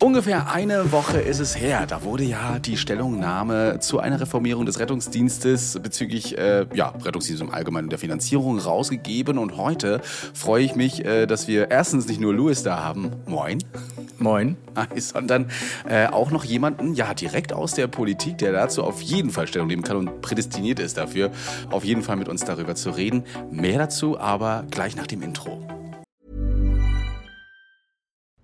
Ungefähr eine Woche ist es her. Da wurde ja die Stellungnahme zu einer Reformierung des Rettungsdienstes bezüglich äh, ja, Rettungsdienst im Allgemeinen und der Finanzierung rausgegeben. Und heute freue ich mich, äh, dass wir erstens nicht nur Louis da haben. Moin. Moin. Sondern äh, auch noch jemanden, ja, direkt aus der Politik, der dazu auf jeden Fall Stellung nehmen kann und prädestiniert ist dafür, auf jeden Fall mit uns darüber zu reden. Mehr dazu aber gleich nach dem Intro.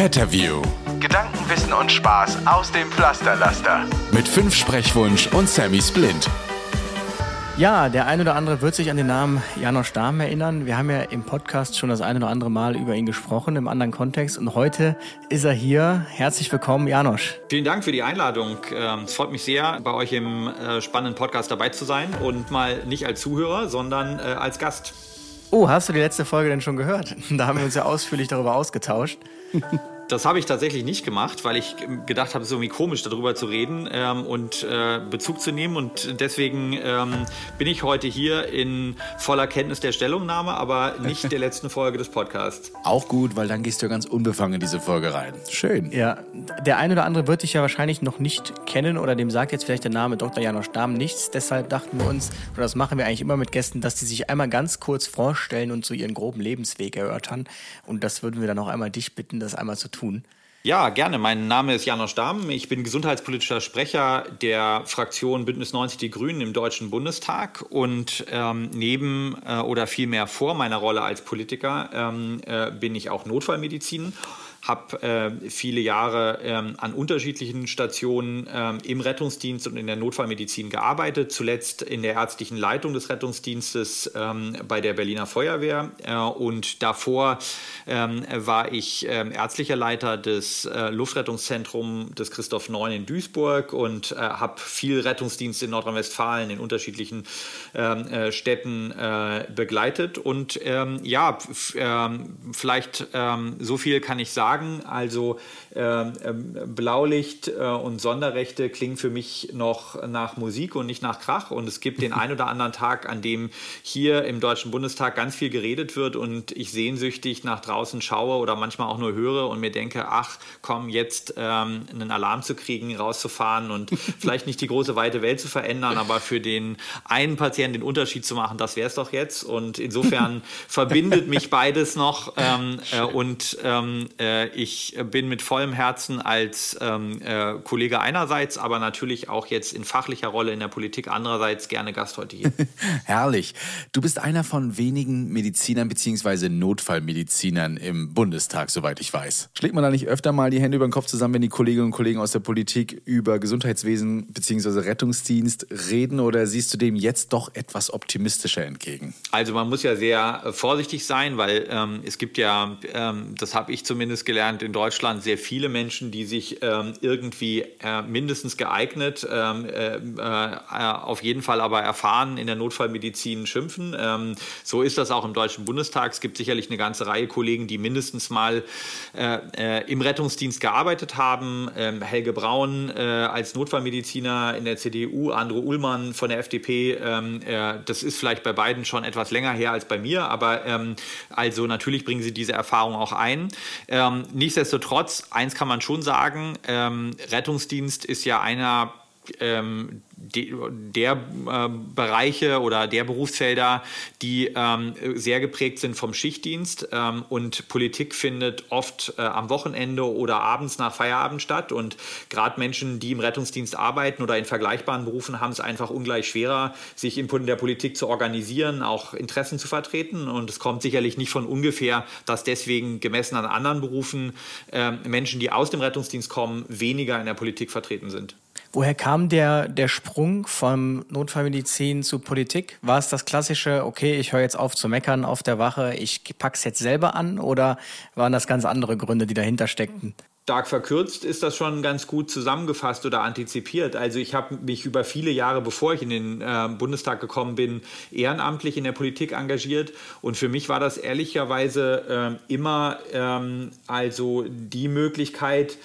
Gedanken, Wissen und Spaß aus dem Pflasterlaster. Mit fünf Sprechwunsch und Sammy Splint. Ja, der ein oder andere wird sich an den Namen Janosch Dahm erinnern. Wir haben ja im Podcast schon das ein oder andere Mal über ihn gesprochen, im anderen Kontext. Und heute ist er hier. Herzlich willkommen, Janosch. Vielen Dank für die Einladung. Ähm, es freut mich sehr, bei euch im äh, spannenden Podcast dabei zu sein. Und mal nicht als Zuhörer, sondern äh, als Gast. Oh, hast du die letzte Folge denn schon gehört? Da haben wir uns ja ausführlich darüber ausgetauscht. Das habe ich tatsächlich nicht gemacht, weil ich gedacht habe, es ist irgendwie komisch, darüber zu reden ähm, und äh, Bezug zu nehmen. Und deswegen ähm, bin ich heute hier in voller Kenntnis der Stellungnahme, aber nicht der letzten Folge des Podcasts. Auch gut, weil dann gehst du ganz unbefangen in diese Folge rein. Schön. Ja, der ein oder andere wird dich ja wahrscheinlich noch nicht kennen oder dem sagt jetzt vielleicht der Name Dr. Janosch Dahm nichts. Deshalb dachten wir uns, oder das machen wir eigentlich immer mit Gästen, dass die sich einmal ganz kurz vorstellen und so ihren groben Lebensweg erörtern. Und das würden wir dann auch einmal dich bitten, das einmal zu tun tun. Ja, gerne. Mein Name ist Janosch Dahm. Ich bin gesundheitspolitischer Sprecher der Fraktion Bündnis 90 Die Grünen im Deutschen Bundestag. Und ähm, neben äh, oder vielmehr vor meiner Rolle als Politiker ähm, äh, bin ich auch Notfallmedizin habe äh, viele Jahre ähm, an unterschiedlichen Stationen ähm, im Rettungsdienst und in der Notfallmedizin gearbeitet, zuletzt in der ärztlichen Leitung des Rettungsdienstes ähm, bei der Berliner Feuerwehr. Äh, und davor ähm, war ich äh, ärztlicher Leiter des äh, Luftrettungszentrums des Christoph Neun in Duisburg und äh, habe viel Rettungsdienst in Nordrhein-Westfalen in unterschiedlichen ähm, äh, Städten begleitet. Und ähm, ja, vielleicht so viel kann ich sagen, sagen. Also Blaulicht äh, und Sonderrechte klingen für mich noch nach Musik und nicht nach Krach. Und es gibt den ein oder anderen Tag, an dem hier im Deutschen Bundestag ganz viel geredet wird und ich sehnsüchtig nach draußen schaue oder manchmal auch nur höre und mir denke, ach komm, jetzt ähm, einen Alarm zu kriegen, rauszufahren und vielleicht nicht die große weite Welt zu verändern, aber für den einen Patienten den Unterschied zu machen, das wäre es doch jetzt. Und insofern verbindet mich beides noch ähm, äh, und ähm, äh, ich bin mit voll vollem Herzen als ähm, äh, Kollege einerseits, aber natürlich auch jetzt in fachlicher Rolle in der Politik andererseits gerne Gast heute hier. Herrlich. Du bist einer von wenigen Medizinern bzw. Notfallmedizinern im Bundestag, soweit ich weiß. Schlägt man da nicht öfter mal die Hände über den Kopf zusammen, wenn die Kolleginnen und Kollegen aus der Politik über Gesundheitswesen bzw. Rettungsdienst reden oder siehst du dem jetzt doch etwas optimistischer entgegen? Also man muss ja sehr äh, vorsichtig sein, weil ähm, es gibt ja, ähm, das habe ich zumindest gelernt, in Deutschland sehr viele Menschen, die sich ähm, irgendwie äh, mindestens geeignet, ähm, äh, äh, auf jeden Fall aber erfahren in der Notfallmedizin schimpfen. Ähm, so ist das auch im Deutschen Bundestag. Es gibt sicherlich eine ganze Reihe Kollegen, die mindestens mal äh, äh, im Rettungsdienst gearbeitet haben. Ähm, Helge Braun äh, als Notfallmediziner in der CDU, Andro Ullmann von der FDP. Ähm, das ist vielleicht bei beiden schon etwas länger her als bei mir, aber ähm, also natürlich bringen sie diese Erfahrung auch ein. nichtsdestotrotz, eins kann man schon sagen, ähm, Rettungsdienst ist ja einer ähm, der äh, Bereiche oder der Berufsfelder, die ähm, sehr geprägt sind vom Schichtdienst ähm, und Politik findet oft äh, am Wochenende oder abends nach Feierabend statt und gerade Menschen, die im Rettungsdienst arbeiten oder in vergleichbaren Berufen, haben es einfach ungleich schwerer, sich in der Politik zu organisieren, auch Interessen zu vertreten und es kommt sicherlich nicht von ungefähr, dass deswegen gemessen an anderen Berufen äh, Menschen, die aus dem Rettungsdienst kommen, weniger in der Politik vertreten sind. Woher kam der, der Sprung vom Notfallmedizin zu Politik? War es das klassische, okay, ich höre jetzt auf zu meckern auf der Wache, ich pack's jetzt selber an oder waren das ganz andere Gründe, die dahinter steckten? stark verkürzt ist das schon ganz gut zusammengefasst oder antizipiert. Also ich habe mich über viele Jahre, bevor ich in den äh, Bundestag gekommen bin, ehrenamtlich in der Politik engagiert. Und für mich war das ehrlicherweise äh, immer ähm, also die Möglichkeit,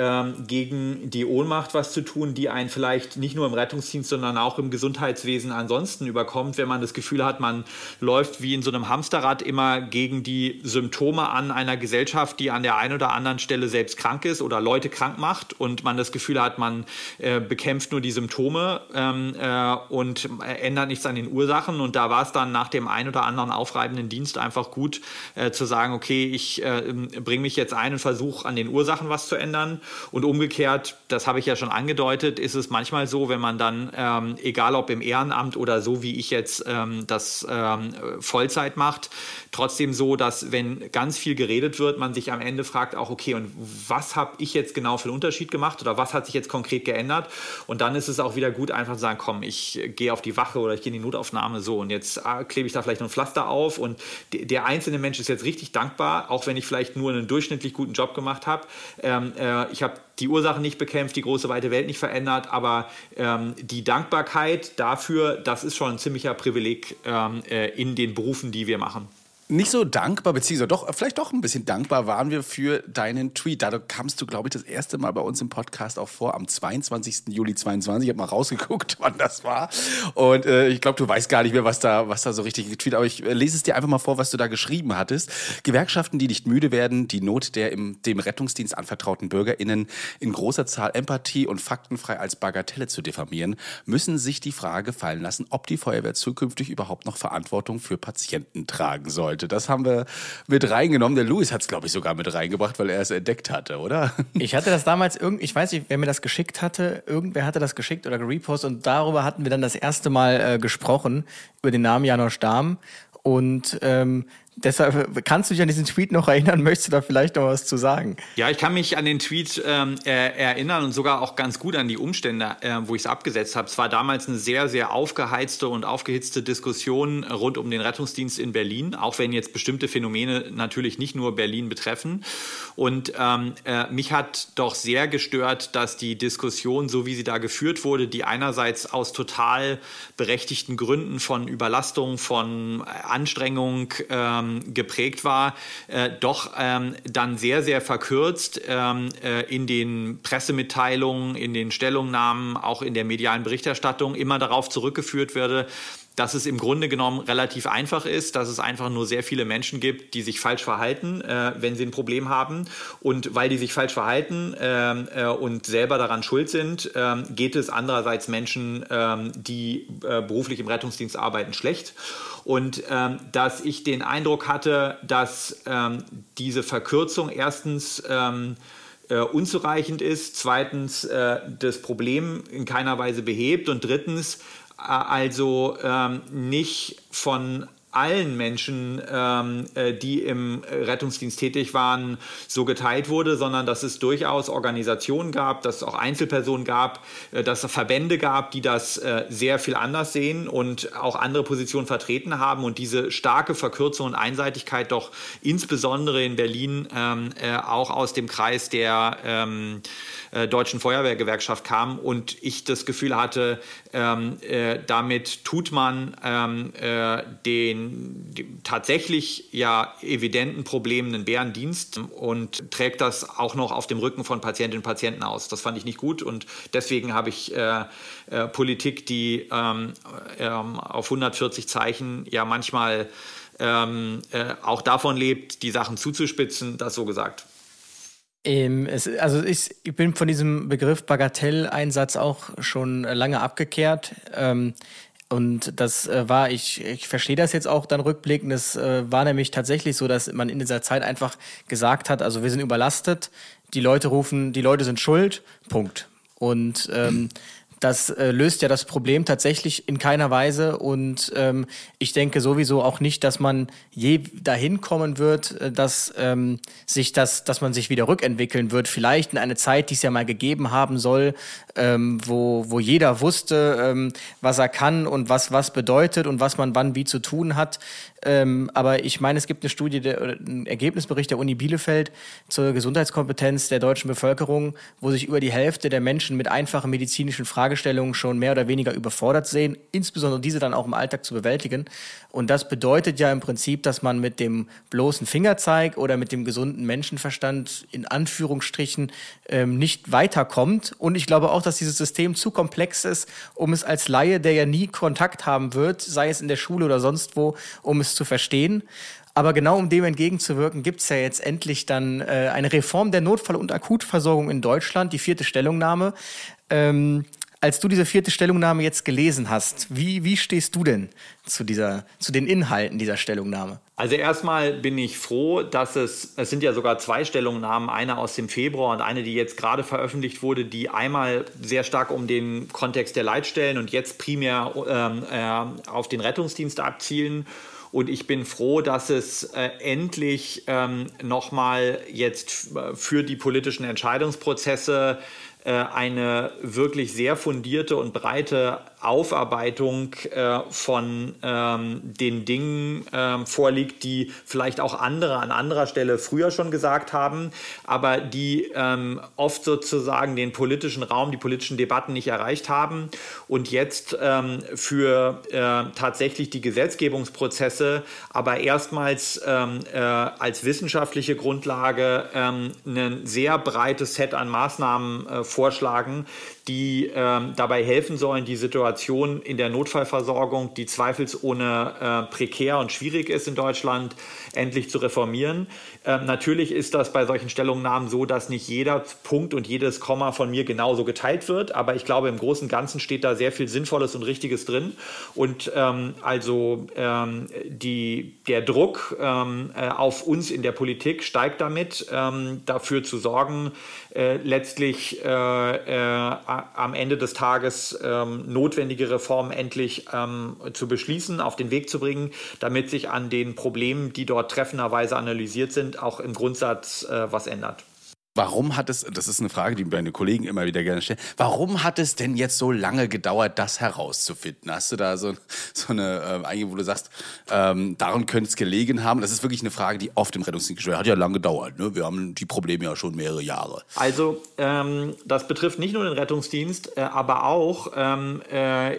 ähm, gegen die Ohnmacht was zu tun, die einen vielleicht nicht nur im Rettungsdienst, sondern auch im Gesundheitswesen ansonsten überkommt, wenn man das Gefühl hat, man läuft wie in so einem Hamsterrad immer gegen die Symptome an einer Gesellschaft, die an der einen oder anderen Stelle selbst krank ist oder Leute krank macht und man das Gefühl hat, man äh, bekämpft nur die Symptome ähm, äh, und ändert nichts an den Ursachen. Und da war es dann nach dem einen oder anderen aufreibenden Dienst einfach gut äh, zu sagen, okay, ich äh, bringe mich jetzt ein und versuche an den Ursachen was zu ändern. Und umgekehrt, das habe ich ja schon angedeutet, ist es manchmal so, wenn man dann, ähm, egal ob im Ehrenamt oder so wie ich jetzt ähm, das ähm, Vollzeit macht, trotzdem so, dass wenn ganz viel geredet wird, man sich am Ende fragt auch, okay, und was habe ich jetzt genau für einen Unterschied gemacht oder was hat sich jetzt konkret geändert? Und dann ist es auch wieder gut, einfach zu sagen, komm, ich gehe auf die Wache oder ich gehe in die Notaufnahme so und jetzt äh, klebe ich da vielleicht noch ein Pflaster auf und der einzelne Mensch ist jetzt richtig dankbar, auch wenn ich vielleicht nur einen durchschnittlich guten Job gemacht habe. Ähm, äh, ich habe die Ursachen nicht bekämpft, die große weite Welt nicht verändert, aber ähm, die Dankbarkeit dafür, das ist schon ein ziemlicher Privileg ähm, äh, in den Berufen, die wir machen nicht so dankbar, beziehungsweise doch, vielleicht doch ein bisschen dankbar waren wir für deinen Tweet. Da kamst du, glaube ich, das erste Mal bei uns im Podcast auch vor, am 22. Juli 22. Ich habe mal rausgeguckt, wann das war. Und äh, ich glaube, du weißt gar nicht mehr, was da, was da so richtig getweetet Aber ich äh, lese es dir einfach mal vor, was du da geschrieben hattest. Gewerkschaften, die nicht müde werden, die Not der im, dem Rettungsdienst anvertrauten BürgerInnen in großer Zahl Empathie und faktenfrei als Bagatelle zu diffamieren, müssen sich die Frage fallen lassen, ob die Feuerwehr zukünftig überhaupt noch Verantwortung für Patienten tragen sollte sollte. Das haben wir mit reingenommen. Der Louis hat es, glaube ich, sogar mit reingebracht, weil er es entdeckt hatte, oder? Ich hatte das damals irgendwie, ich weiß nicht, wer mir das geschickt hatte. Irgendwer hatte das geschickt oder gerepostet und darüber hatten wir dann das erste Mal äh, gesprochen, über den Namen Janosch Dahm. Und ähm, Deshalb kannst du dich an diesen Tweet noch erinnern? Möchtest du da vielleicht noch was zu sagen? Ja, ich kann mich an den Tweet ähm, äh, erinnern und sogar auch ganz gut an die Umstände, äh, wo ich es abgesetzt habe. Es war damals eine sehr, sehr aufgeheizte und aufgehitzte Diskussion rund um den Rettungsdienst in Berlin, auch wenn jetzt bestimmte Phänomene natürlich nicht nur Berlin betreffen. Und ähm, äh, mich hat doch sehr gestört, dass die Diskussion, so wie sie da geführt wurde, die einerseits aus total berechtigten Gründen von Überlastung, von Anstrengung, ähm, ähm, geprägt war, äh, doch ähm, dann sehr, sehr verkürzt ähm, äh, in den Pressemitteilungen, in den Stellungnahmen, auch in der medialen Berichterstattung immer darauf zurückgeführt würde, dass es im Grunde genommen relativ einfach ist, dass es einfach nur sehr viele Menschen gibt, die sich falsch verhalten, äh, wenn sie ein Problem haben. Und weil die sich falsch verhalten ähm, äh, und selber daran schuld sind, äh, geht es andererseits Menschen, ähm, die äh, beruflich im Rettungsdienst arbeiten, schlecht. Und ähm, dass ich den Eindruck hatte, dass ähm, diese Verkürzung erstens ähm, äh, unzureichend ist, zweitens äh, das Problem in keiner Weise behebt und drittens äh, also ähm, nicht von allen Menschen, ähm, äh, die im Rettungsdienst tätig waren, so geteilt wurde, sondern dass es durchaus Organisationen gab, dass es auch Einzelpersonen gab, äh, dass es Verbände gab, die das äh, sehr viel anders sehen und auch andere Positionen vertreten haben und diese starke Verkürzung und Einseitigkeit doch insbesondere in Berlin ähm, äh, auch aus dem Kreis der ähm, äh, Deutschen Feuerwehrgewerkschaft kam und ich das Gefühl hatte, ähm, äh, damit tut man ähm, äh, den, den, tatsächlich ja evidenten Problemen einen Bärendienst und trägt das auch noch auf dem Rücken von Patientinnen und Patienten aus. Das fand ich nicht gut und deswegen habe ich äh, äh, Politik, die ähm, ähm auf 140 Zeichen ja manchmal ähm, äh, auch davon lebt, die Sachen zuzuspitzen, das so gesagt. Ähm, es, also ich, ich, bin von diesem Begriff Bagatelleinsatz auch schon lange abgekehrt. Ähm, und das äh, war, ich, ich verstehe das jetzt auch dann rückblickend, es äh, war nämlich tatsächlich so, dass man in dieser Zeit einfach gesagt hat, also wir sind überlastet, die Leute rufen, die Leute sind schuld, Punkt. Und ähm, das äh, löst ja das Problem tatsächlich in keiner Weise. Und ähm, ich denke sowieso auch nicht, dass man je dahin kommen wird, äh, dass ähm, sich das, dass man sich wieder rückentwickeln wird. Vielleicht in eine Zeit, die es ja mal gegeben haben soll, ähm, wo, wo jeder wusste, ähm, was er kann und was was bedeutet und was man wann wie zu tun hat. Ähm, aber ich meine, es gibt eine Studie, der, ein Ergebnisbericht der Uni Bielefeld zur Gesundheitskompetenz der deutschen Bevölkerung, wo sich über die Hälfte der Menschen mit einfachen medizinischen Fragestellungen schon mehr oder weniger überfordert sehen, insbesondere diese dann auch im Alltag zu bewältigen. Und das bedeutet ja im Prinzip, dass man mit dem bloßen Fingerzeig oder mit dem gesunden Menschenverstand in Anführungsstrichen ähm, nicht weiterkommt. Und ich glaube auch, dass dieses System zu komplex ist, um es als Laie, der ja nie Kontakt haben wird, sei es in der Schule oder sonst wo, um es zu verstehen. Aber genau um dem entgegenzuwirken, gibt es ja jetzt endlich dann äh, eine Reform der Notfall- und Akutversorgung in Deutschland, die vierte Stellungnahme. Ähm, als du diese vierte Stellungnahme jetzt gelesen hast, wie, wie stehst du denn zu, dieser, zu den Inhalten dieser Stellungnahme? Also erstmal bin ich froh, dass es, es sind ja sogar zwei Stellungnahmen, eine aus dem Februar und eine, die jetzt gerade veröffentlicht wurde, die einmal sehr stark um den Kontext der Leitstellen und jetzt primär ähm, äh, auf den Rettungsdienst abzielen. Und ich bin froh, dass es äh, endlich ähm, nochmal jetzt äh, für die politischen Entscheidungsprozesse äh, eine wirklich sehr fundierte und breite Aufarbeitung äh, von ähm, den Dingen ähm, vorliegt, die vielleicht auch andere an anderer Stelle früher schon gesagt haben, aber die ähm, oft sozusagen den politischen Raum, die politischen Debatten nicht erreicht haben und jetzt ähm, für äh, tatsächlich die Gesetzgebungsprozesse, aber erstmals ähm, äh, als wissenschaftliche Grundlage ähm, ein sehr breites Set an Maßnahmen äh, vorschlagen, die ähm, dabei helfen sollen, die Situation in der Notfallversorgung, die zweifelsohne äh, prekär und schwierig ist in Deutschland, endlich zu reformieren. Ähm, natürlich ist das bei solchen Stellungnahmen so, dass nicht jeder Punkt und jedes Komma von mir genauso geteilt wird, aber ich glaube, im Großen und Ganzen steht da sehr viel Sinnvolles und Richtiges drin. Und ähm, also ähm, die, der Druck ähm, äh, auf uns in der Politik steigt damit, ähm, dafür zu sorgen, äh, letztlich äh, am Ende des Tages ähm, notwendige Reformen endlich ähm, zu beschließen, auf den Weg zu bringen, damit sich an den Problemen, die dort treffenderweise analysiert sind, auch im Grundsatz äh, was ändert. Warum hat es, das ist eine Frage, die meine Kollegen immer wieder gerne stellen, warum hat es denn jetzt so lange gedauert, das herauszufinden? Hast du da so, so eine, äh, wo du sagst, ähm, daran könnte es gelegen haben? Das ist wirklich eine Frage, die oft im Rettungsdienst gestellt hat. ja lange gedauert. Ne? Wir haben die Probleme ja schon mehrere Jahre. Also, ähm, das betrifft nicht nur den Rettungsdienst, äh, aber auch ähm, äh,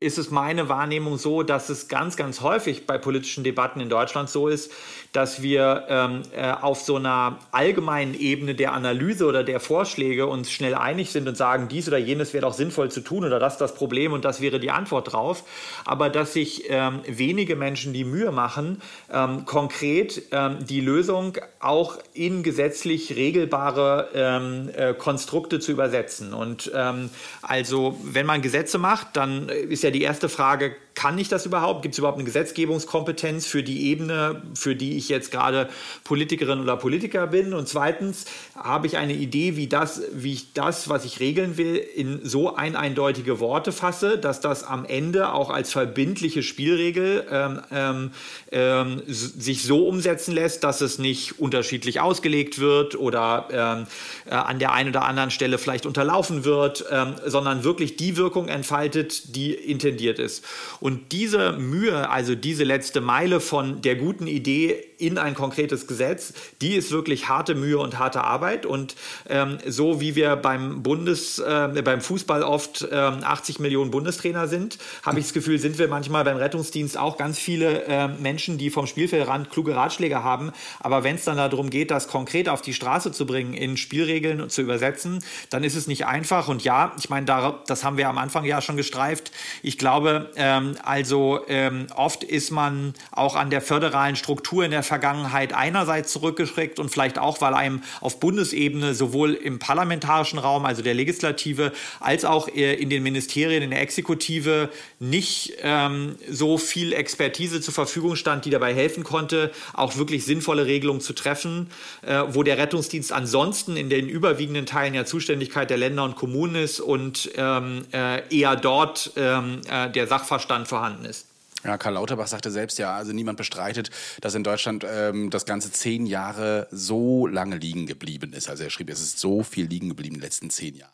ist es meine Wahrnehmung so, dass es ganz, ganz häufig bei politischen Debatten in Deutschland so ist, dass wir ähm, äh, auf so einer allgemeinen Ebene der Analyse oder der Vorschläge uns schnell einig sind und sagen, dies oder jenes wäre doch sinnvoll zu tun oder das ist das Problem und das wäre die Antwort drauf. Aber dass sich ähm, wenige Menschen die Mühe machen, ähm, konkret ähm, die Lösung auch in gesetzlich regelbare ähm, äh, Konstrukte zu übersetzen. Und ähm, also, wenn man Gesetze macht, dann ist ja die erste Frage, kann ich das überhaupt? Gibt es überhaupt eine Gesetzgebungskompetenz für die Ebene, für die ich jetzt gerade Politikerin oder Politiker bin? Und zweitens, habe ich eine Idee, wie, das, wie ich das, was ich regeln will, in so ein eindeutige Worte fasse, dass das am Ende auch als verbindliche Spielregel ähm, ähm, ähm sich so umsetzen lässt, dass es nicht unterschiedlich ausgelegt wird oder ähm, äh, an der einen oder anderen Stelle vielleicht unterlaufen wird, ähm, sondern wirklich die Wirkung entfaltet, die intendiert ist. Und diese Mühe, also diese letzte Meile von der guten Idee in ein konkretes Gesetz, die ist wirklich harte Mühe und harte Arbeit. Und ähm, so wie wir beim Bundes, äh, beim Fußball oft ähm, 80 Millionen Bundestrainer sind, habe ich das Gefühl, sind wir manchmal beim Rettungsdienst auch ganz viele äh, Menschen, die vom Spielfeldrand kluge Ratschläge haben. Aber wenn es dann darum geht, das konkret auf die Straße zu bringen, in Spielregeln und zu übersetzen, dann ist es nicht einfach. Und ja, ich meine, das haben wir am Anfang ja schon gestreift. Ich glaube, ähm, Ähm, also ähm, oft ist man auch an der föderalen Struktur in der Vergangenheit einerseits zurückgeschreckt und vielleicht auch, weil einem auf Bundesebene sowohl im parlamentarischen Raum, also der Legislative, als auch äh, in den Ministerien, in der Exekutive nicht ähm, so viel Expertise zur Verfügung stand, die dabei helfen konnte, auch wirklich sinnvolle Regelungen zu treffen, äh, wo der Rettungsdienst ansonsten in den überwiegenden Teilen ja Zuständigkeit der Länder und Kommunen ist und ähm, äh, eher dort ähm, äh, der Sachverstand vorhanden ist. Ja, Karl Lauterbach sagte selbst ja, also niemand bestreitet, dass in Deutschland ähm, das ganze zehn Jahre so lange liegen geblieben ist. Also er schrieb, es ist so viel liegen geblieben in den letzten zehn Jahren.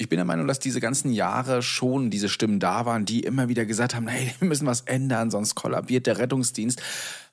Ich bin der Meinung, dass diese ganzen Jahre schon diese Stimmen da waren, die immer wieder gesagt haben, hey, wir müssen was ändern, sonst kollabiert der Rettungsdienst.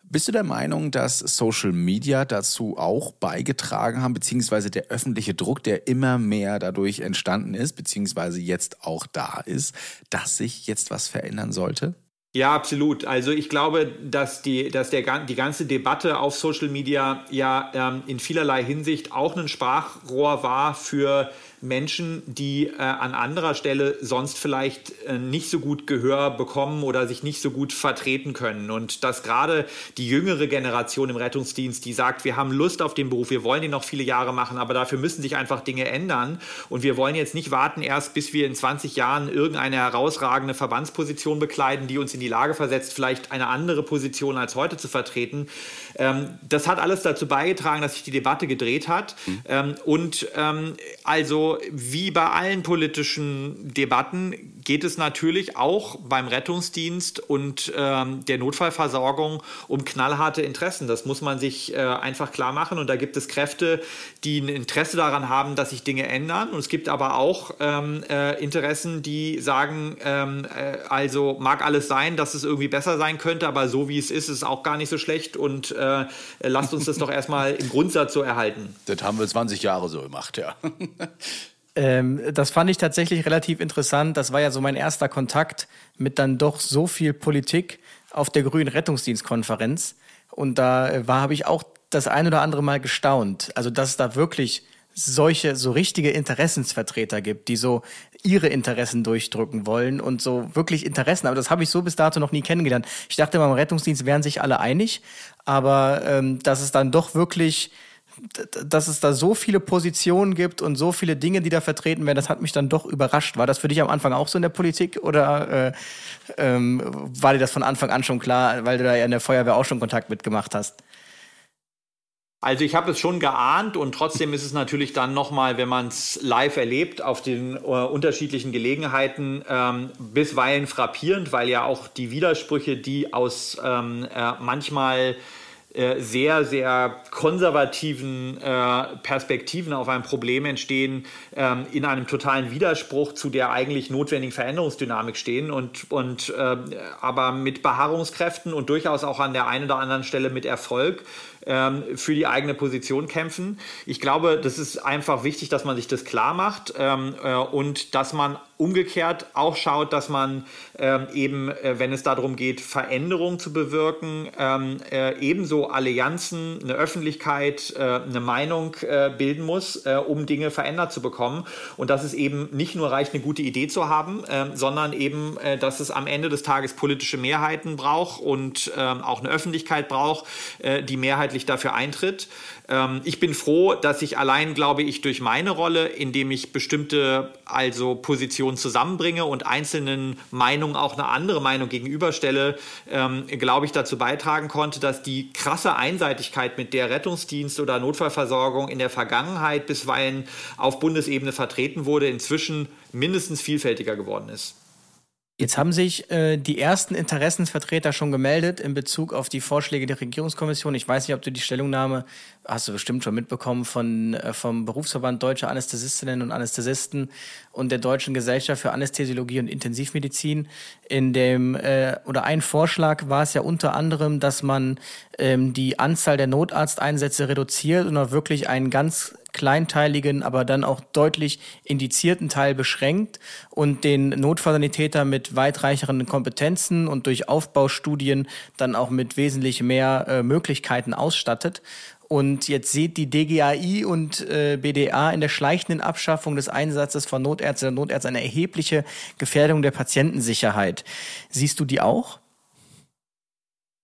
Bist du der Meinung, dass Social Media dazu auch beigetragen haben, beziehungsweise der öffentliche Druck, der immer mehr dadurch entstanden ist, beziehungsweise jetzt auch da ist, dass sich jetzt was verändern sollte? Ja, absolut. Also ich glaube, dass die, dass der, die ganze Debatte auf Social Media ja ähm, in vielerlei Hinsicht auch ein Sprachrohr war für Menschen, die äh, an anderer Stelle sonst vielleicht äh, nicht so gut Gehör bekommen oder sich nicht so gut vertreten können. Und dass gerade die jüngere Generation im Rettungsdienst, die sagt, wir haben Lust auf den Beruf, wir wollen ihn noch viele Jahre machen, aber dafür müssen sich einfach Dinge ändern. Und wir wollen jetzt nicht warten, erst bis wir in 20 Jahren irgendeine herausragende Verbandsposition bekleiden, die uns in die Lage versetzt, vielleicht eine andere Position als heute zu vertreten. Ähm, das hat alles dazu beigetragen, dass sich die Debatte gedreht hat. Mhm. Ähm, und ähm, also wie bei allen politischen Debatten geht es natürlich auch beim Rettungsdienst und ähm, der Notfallversorgung um knallharte Interessen. Das muss man sich äh, einfach klar machen. Und da gibt es Kräfte, die ein Interesse daran haben, dass sich Dinge ändern. Und es gibt aber auch ähm, äh, Interessen, die sagen, ähm, äh, also mag alles sein, dass es irgendwie besser sein könnte, aber so wie es ist, ist es auch gar nicht so schlecht. Und äh, lasst uns das doch erstmal im Grundsatz so erhalten. Das haben wir 20 Jahre so gemacht, ja. Ähm, das fand ich tatsächlich relativ interessant. Das war ja so mein erster Kontakt mit dann doch so viel Politik auf der Grünen Rettungsdienstkonferenz. Und da äh, war, habe ich auch das ein oder andere Mal gestaunt. Also, dass es da wirklich solche, so richtige Interessensvertreter gibt, die so ihre Interessen durchdrücken wollen und so wirklich Interessen. Aber das habe ich so bis dato noch nie kennengelernt. Ich dachte, beim Rettungsdienst wären sich alle einig, aber ähm, dass es dann doch wirklich dass es da so viele Positionen gibt und so viele Dinge, die da vertreten werden, das hat mich dann doch überrascht. War das für dich am Anfang auch so in der Politik oder äh, ähm, war dir das von Anfang an schon klar, weil du da ja in der Feuerwehr auch schon Kontakt mitgemacht hast? Also ich habe es schon geahnt und trotzdem ist es natürlich dann nochmal, wenn man es live erlebt, auf den äh, unterschiedlichen Gelegenheiten ähm, bisweilen frappierend, weil ja auch die Widersprüche, die aus ähm, äh, manchmal äh, sehr, sehr konservativen äh, Perspektiven auf ein Problem entstehen, ähm, in einem totalen Widerspruch zu der eigentlich notwendigen Veränderungsdynamik stehen und, und äh, aber mit Beharrungskräften und durchaus auch an der einen oder anderen Stelle mit Erfolg ähm, für die eigene Position kämpfen. Ich glaube, das ist einfach wichtig, dass man sich das klar macht ähm, äh, und dass man umgekehrt auch schaut, dass man ähm, eben, äh, wenn es darum geht, Veränderungen zu bewirken, ähm, äh, ebenso Allianzen, eine Öffentlichkeit, äh, eine Meinung äh, bilden muss, äh, um Dinge verändert zu bekommen. Und dass es eben nicht nur reicht, eine gute Idee zu haben, ähm, sondern eben, äh, dass es am Ende des Tages politische Mehrheiten braucht und ähm, auch eine Öffentlichkeit braucht, die mehrheitlich dafür eintritt. Ähm, ich bin froh, dass ich allein, glaube ich, durch meine Rolle, indem ich bestimmte also Positionen zusammenbringe und einzelnen Meinungen auch eine andere Meinung gegenüberstelle, ähm, glaube ich, dazu beitragen konnte, dass die krasse Einseitigkeit, mit der Rettungsdienst oder Notfallversorgung in der Vergangenheit bisweilen auf Bundesebene vertreten wurde, inzwischen mindestens vielfältiger geworden ist. Jetzt haben sich äh, die ersten Interessensvertreter schon gemeldet in Bezug auf die Vorschläge der Regierungskommission. Ich weiß nicht, ob du die Stellungnahme, hast du bestimmt schon mitbekommen, von, äh, vom Berufsverband Deutsche Anästhesistinnen und Anästhesisten und der Deutschen Gesellschaft für Anästhesiologie und Intensivmedizin. In dem, äh, oder ein Vorschlag war es ja unter anderem, dass man ähm, die Anzahl der Notarzteinsätze reduziert und auch wirklich einen ganz kleinteiligen, aber dann auch deutlich indizierten Teil beschränkt und den Notfallsanitäter mit weitreicheren Kompetenzen und durch Aufbaustudien dann auch mit wesentlich mehr äh, Möglichkeiten ausstattet. Und jetzt sieht die DGAI und äh, BDA in der schleichenden Abschaffung des Einsatzes von Notärzten und Notärzten eine erhebliche Gefährdung der Patientensicherheit. Siehst du die auch?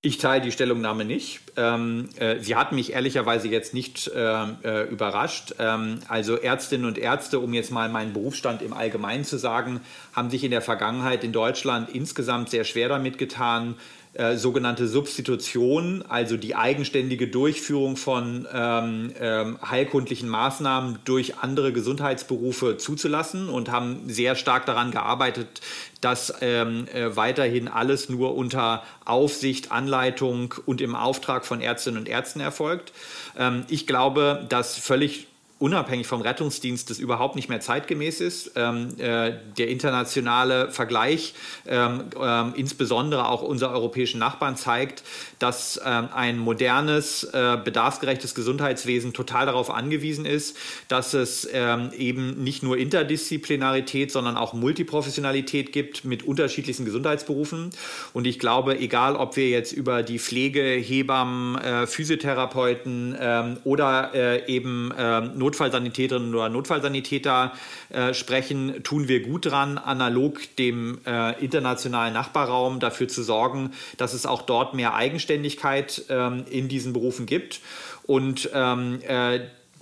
Ich teile die Stellungnahme nicht. Ähm, äh, sie hat mich ehrlicherweise jetzt nicht äh, äh, überrascht. Ähm, also Ärztinnen und Ärzte, um jetzt mal meinen Berufsstand im Allgemeinen zu sagen, haben sich in der Vergangenheit in Deutschland insgesamt sehr schwer damit getan, äh, sogenannte Substitution, also die eigenständige Durchführung von ähm, ähm, heilkundlichen Maßnahmen durch andere Gesundheitsberufe zuzulassen und haben sehr stark daran gearbeitet, dass ähm, äh, weiterhin alles nur unter Aufsicht, Anleitung und im Auftrag von Ärztinnen und Ärzten erfolgt. Ähm, ich glaube, dass völlig unabhängig vom Rettungsdienst das überhaupt nicht mehr zeitgemäß ist. Ähm, äh, der internationale Vergleich, ähm, äh, insbesondere auch unserer europäischen Nachbarn, zeigt, dass ähm, ein modernes, äh, bedarfsgerechtes Gesundheitswesen total darauf angewiesen ist, dass es ähm, eben nicht nur Interdisziplinarität, sondern auch Multiprofessionalität gibt mit unterschiedlichsten Gesundheitsberufen. Und ich glaube, egal ob wir jetzt über die Pflege, Hebammen, äh, Physiotherapeuten ähm, oder äh, eben ähm, Notfallsanitäterinnen oder Notfallsanitäter äh, sprechen, tun wir gut dran, analog dem äh, internationalen Nachbarraum dafür zu sorgen, dass es auch dort mehr Eigenständigkeit ähm, in diesen Berufen gibt. Und ähm, äh,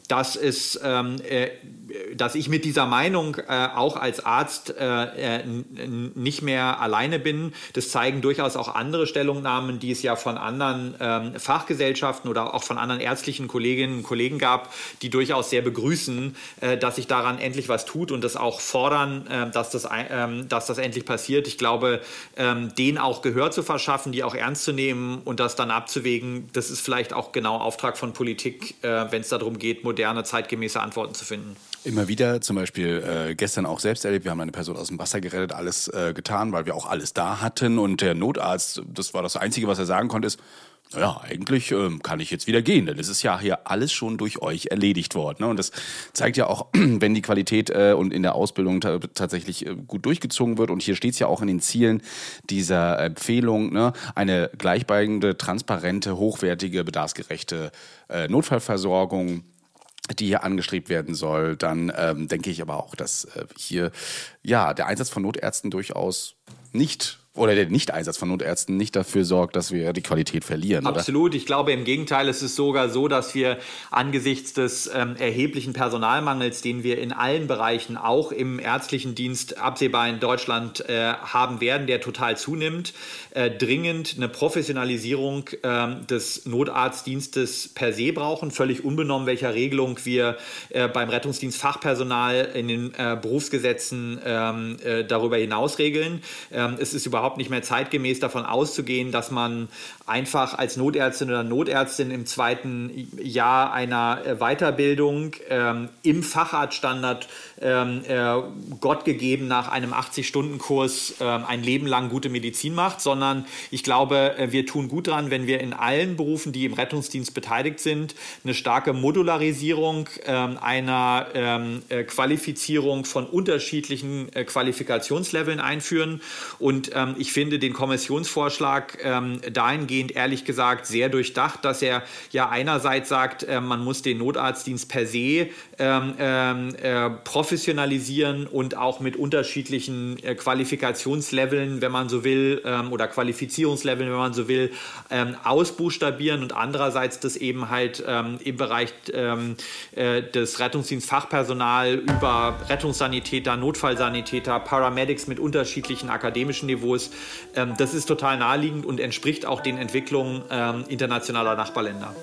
dass, es, ähm, äh, dass ich mit dieser Meinung äh, auch als Arzt äh, äh nicht mehr alleine bin. Das zeigen durchaus auch andere Stellungnahmen, die es ja von anderen ähm, Fachgesellschaften oder auch von anderen ärztlichen Kolleginnen und Kollegen gab, die durchaus sehr begrüßen, äh, dass sich daran endlich was tut und das auch fordern, äh, dass, das, ähm, dass das endlich passiert. Ich glaube, ähm, denen auch Gehör zu verschaffen, die auch ernst zu nehmen und das dann abzuwägen, das ist vielleicht auch genau Auftrag von Politik, wenn es darum geht, moderne, zeitgemäße Antworten zu finden. Immer wieder, zum Beispiel äh, gestern auch selbst erlebt, wir haben eine Person aus dem Wasser gerettet, alles äh, getan, weil wir auch alles da hatten und der Notarzt, das war das Einzige, was er sagen konnte, ist, naja, eigentlich ähm, kann ich jetzt wieder gehen, denn es ist ja hier alles schon durch euch erledigt worden. Ne? Und das zeigt ja auch, wenn die Qualität äh, und in der Ausbildung tatsächlich äh, gut durchgezogen wird. Und hier steht es ja auch in den Zielen dieser Empfehlung, ne? eine gleichbeigende, transparente, hochwertige, bedarfsgerechte äh, Notfallversorgung die hier angestrebt werden soll, dann ähm, denke ich aber auch, dass äh, hier ja der Einsatz von Notärzten durchaus nicht oder der Nicht-Einsatz von Notärzten nicht dafür sorgt, dass wir die Qualität verlieren. Absolut. Oder? Ich glaube im Gegenteil, es ist sogar so, dass wir angesichts des ähm, erheblichen Personalmangels, den wir in allen Bereichen, auch im ärztlichen Dienst absehbar in Deutschland äh, haben werden, der total zunimmt, äh, dringend eine Professionalisierung äh, des Notarztdienstes per se brauchen, völlig unbenommen, welcher Regelung wir äh, beim Rettungsdienst Fachpersonal in den äh, Berufsgesetzen ähm, äh, darüber hinaus regeln. Ähm, es ist überhaupt überhaupt nicht mehr zeitgemäß davon auszugehen, dass man einfach als Notärztin oder Notärztin im zweiten Jahr einer äh, Weiterbildung ähm, im Facharztstandard ähm, äh, Gott gegeben nach einem 80-Stunden-Kurs äh, ein Leben lang gute Medizin macht, sondern ich glaube, äh, wir tun gut dran, wenn wir in allen Berufen, die im Rettungsdienst beteiligt sind, eine starke Modularisierung ähm, einer ähm, äh, Qualifizierung von unterschiedlichen äh, Qualifikationsleveln einführen. Und ähm, ich finde den Kommissionsvorschlag ähm, dahingehend ehrlich gesagt sehr durchdacht, dass er ja einerseits sagt, äh, man muss den Notarztdienst per se ähm, ähm, äh, professionalisieren und auch mit unterschiedlichen äh, Qualifikationsleveln, wenn man so will, ähm, oder Qualifizierungsleveln, wenn man so will, ähm, ausbuchstabieren und andererseits das eben halt ähm, im Bereich ähm, äh, des Rettungsdienstfachpersonal über Rettungssanitäter, Notfallsanitäter, Paramedics mit unterschiedlichen akademischen Niveaus. Das ist total naheliegend und entspricht auch den Entwicklungen ähm, internationaler Nachbarländer.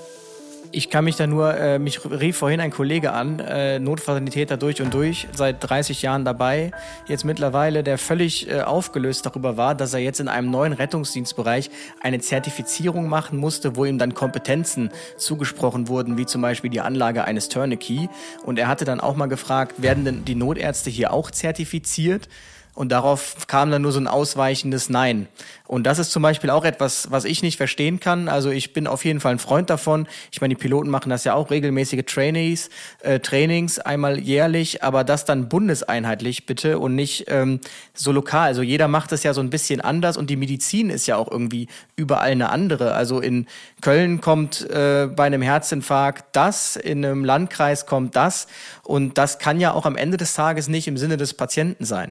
Ich kann mich da nur, äh, mich rief vorhin ein Kollege an, äh, Notfallsanitäter durch und durch, seit 30 Jahren dabei, jetzt mittlerweile, der völlig äh, aufgelöst darüber war, dass er jetzt in einem neuen Rettungsdienstbereich eine Zertifizierung machen musste, wo ihm dann Kompetenzen zugesprochen wurden, wie zum Beispiel die Anlage eines Tourniquet. Und er hatte dann auch mal gefragt, werden denn die Notärzte hier auch zertifiziert? Und darauf kam dann nur so ein ausweichendes Nein. Und das ist zum Beispiel auch etwas, was ich nicht verstehen kann. Also ich bin auf jeden Fall ein Freund davon. Ich meine, die Piloten machen das ja auch regelmäßige Trainees, äh, Trainings einmal jährlich, aber das dann bundeseinheitlich bitte und nicht ähm, so lokal. Also jeder macht es ja so ein bisschen anders und die Medizin ist ja auch irgendwie überall eine andere. Also in Köln kommt äh, bei einem Herzinfarkt das, in einem Landkreis kommt das und das kann ja auch am Ende des Tages nicht im Sinne des Patienten sein.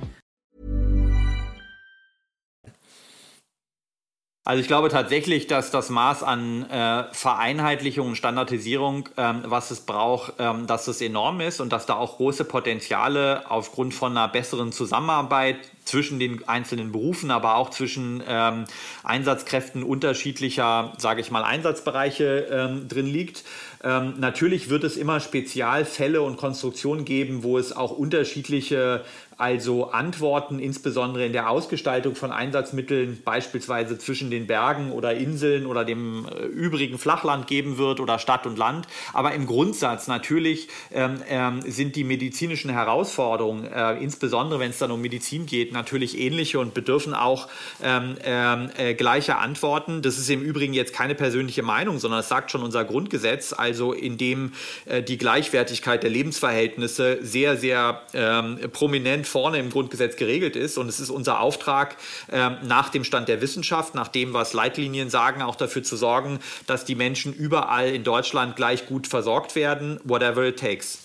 Also ich glaube tatsächlich, dass das Maß an äh, Vereinheitlichung und Standardisierung, ähm, was es braucht, ähm, dass es enorm ist und dass da auch große Potenziale aufgrund von einer besseren Zusammenarbeit zwischen den einzelnen Berufen, aber auch zwischen ähm, Einsatzkräften unterschiedlicher, sage ich mal, Einsatzbereiche ähm, drin liegt. Ähm, natürlich wird es immer Spezialfälle und Konstruktionen geben, wo es auch unterschiedliche also Antworten, insbesondere in der Ausgestaltung von Einsatzmitteln, beispielsweise zwischen den Bergen oder Inseln oder dem äh, übrigen Flachland geben wird oder Stadt und Land. Aber im Grundsatz natürlich ähm, ähm, sind die medizinischen Herausforderungen, äh, insbesondere wenn es dann um Medizin geht, natürlich ähnliche und bedürfen auch ähm, ähm äh, gleicher Antworten. Das ist im Übrigen jetzt keine persönliche Meinung, sondern es sagt schon unser Grundgesetz, also in dem äh, die Gleichwertigkeit der Lebensverhältnisse sehr, sehr ähm, prominent vorne im Grundgesetz geregelt ist. Und es ist unser Auftrag, ähm, nach dem Stand der Wissenschaft, nach dem, was Leitlinien sagen, auch dafür zu sorgen, dass die Menschen überall in Deutschland gleich gut versorgt werden, whatever it takes.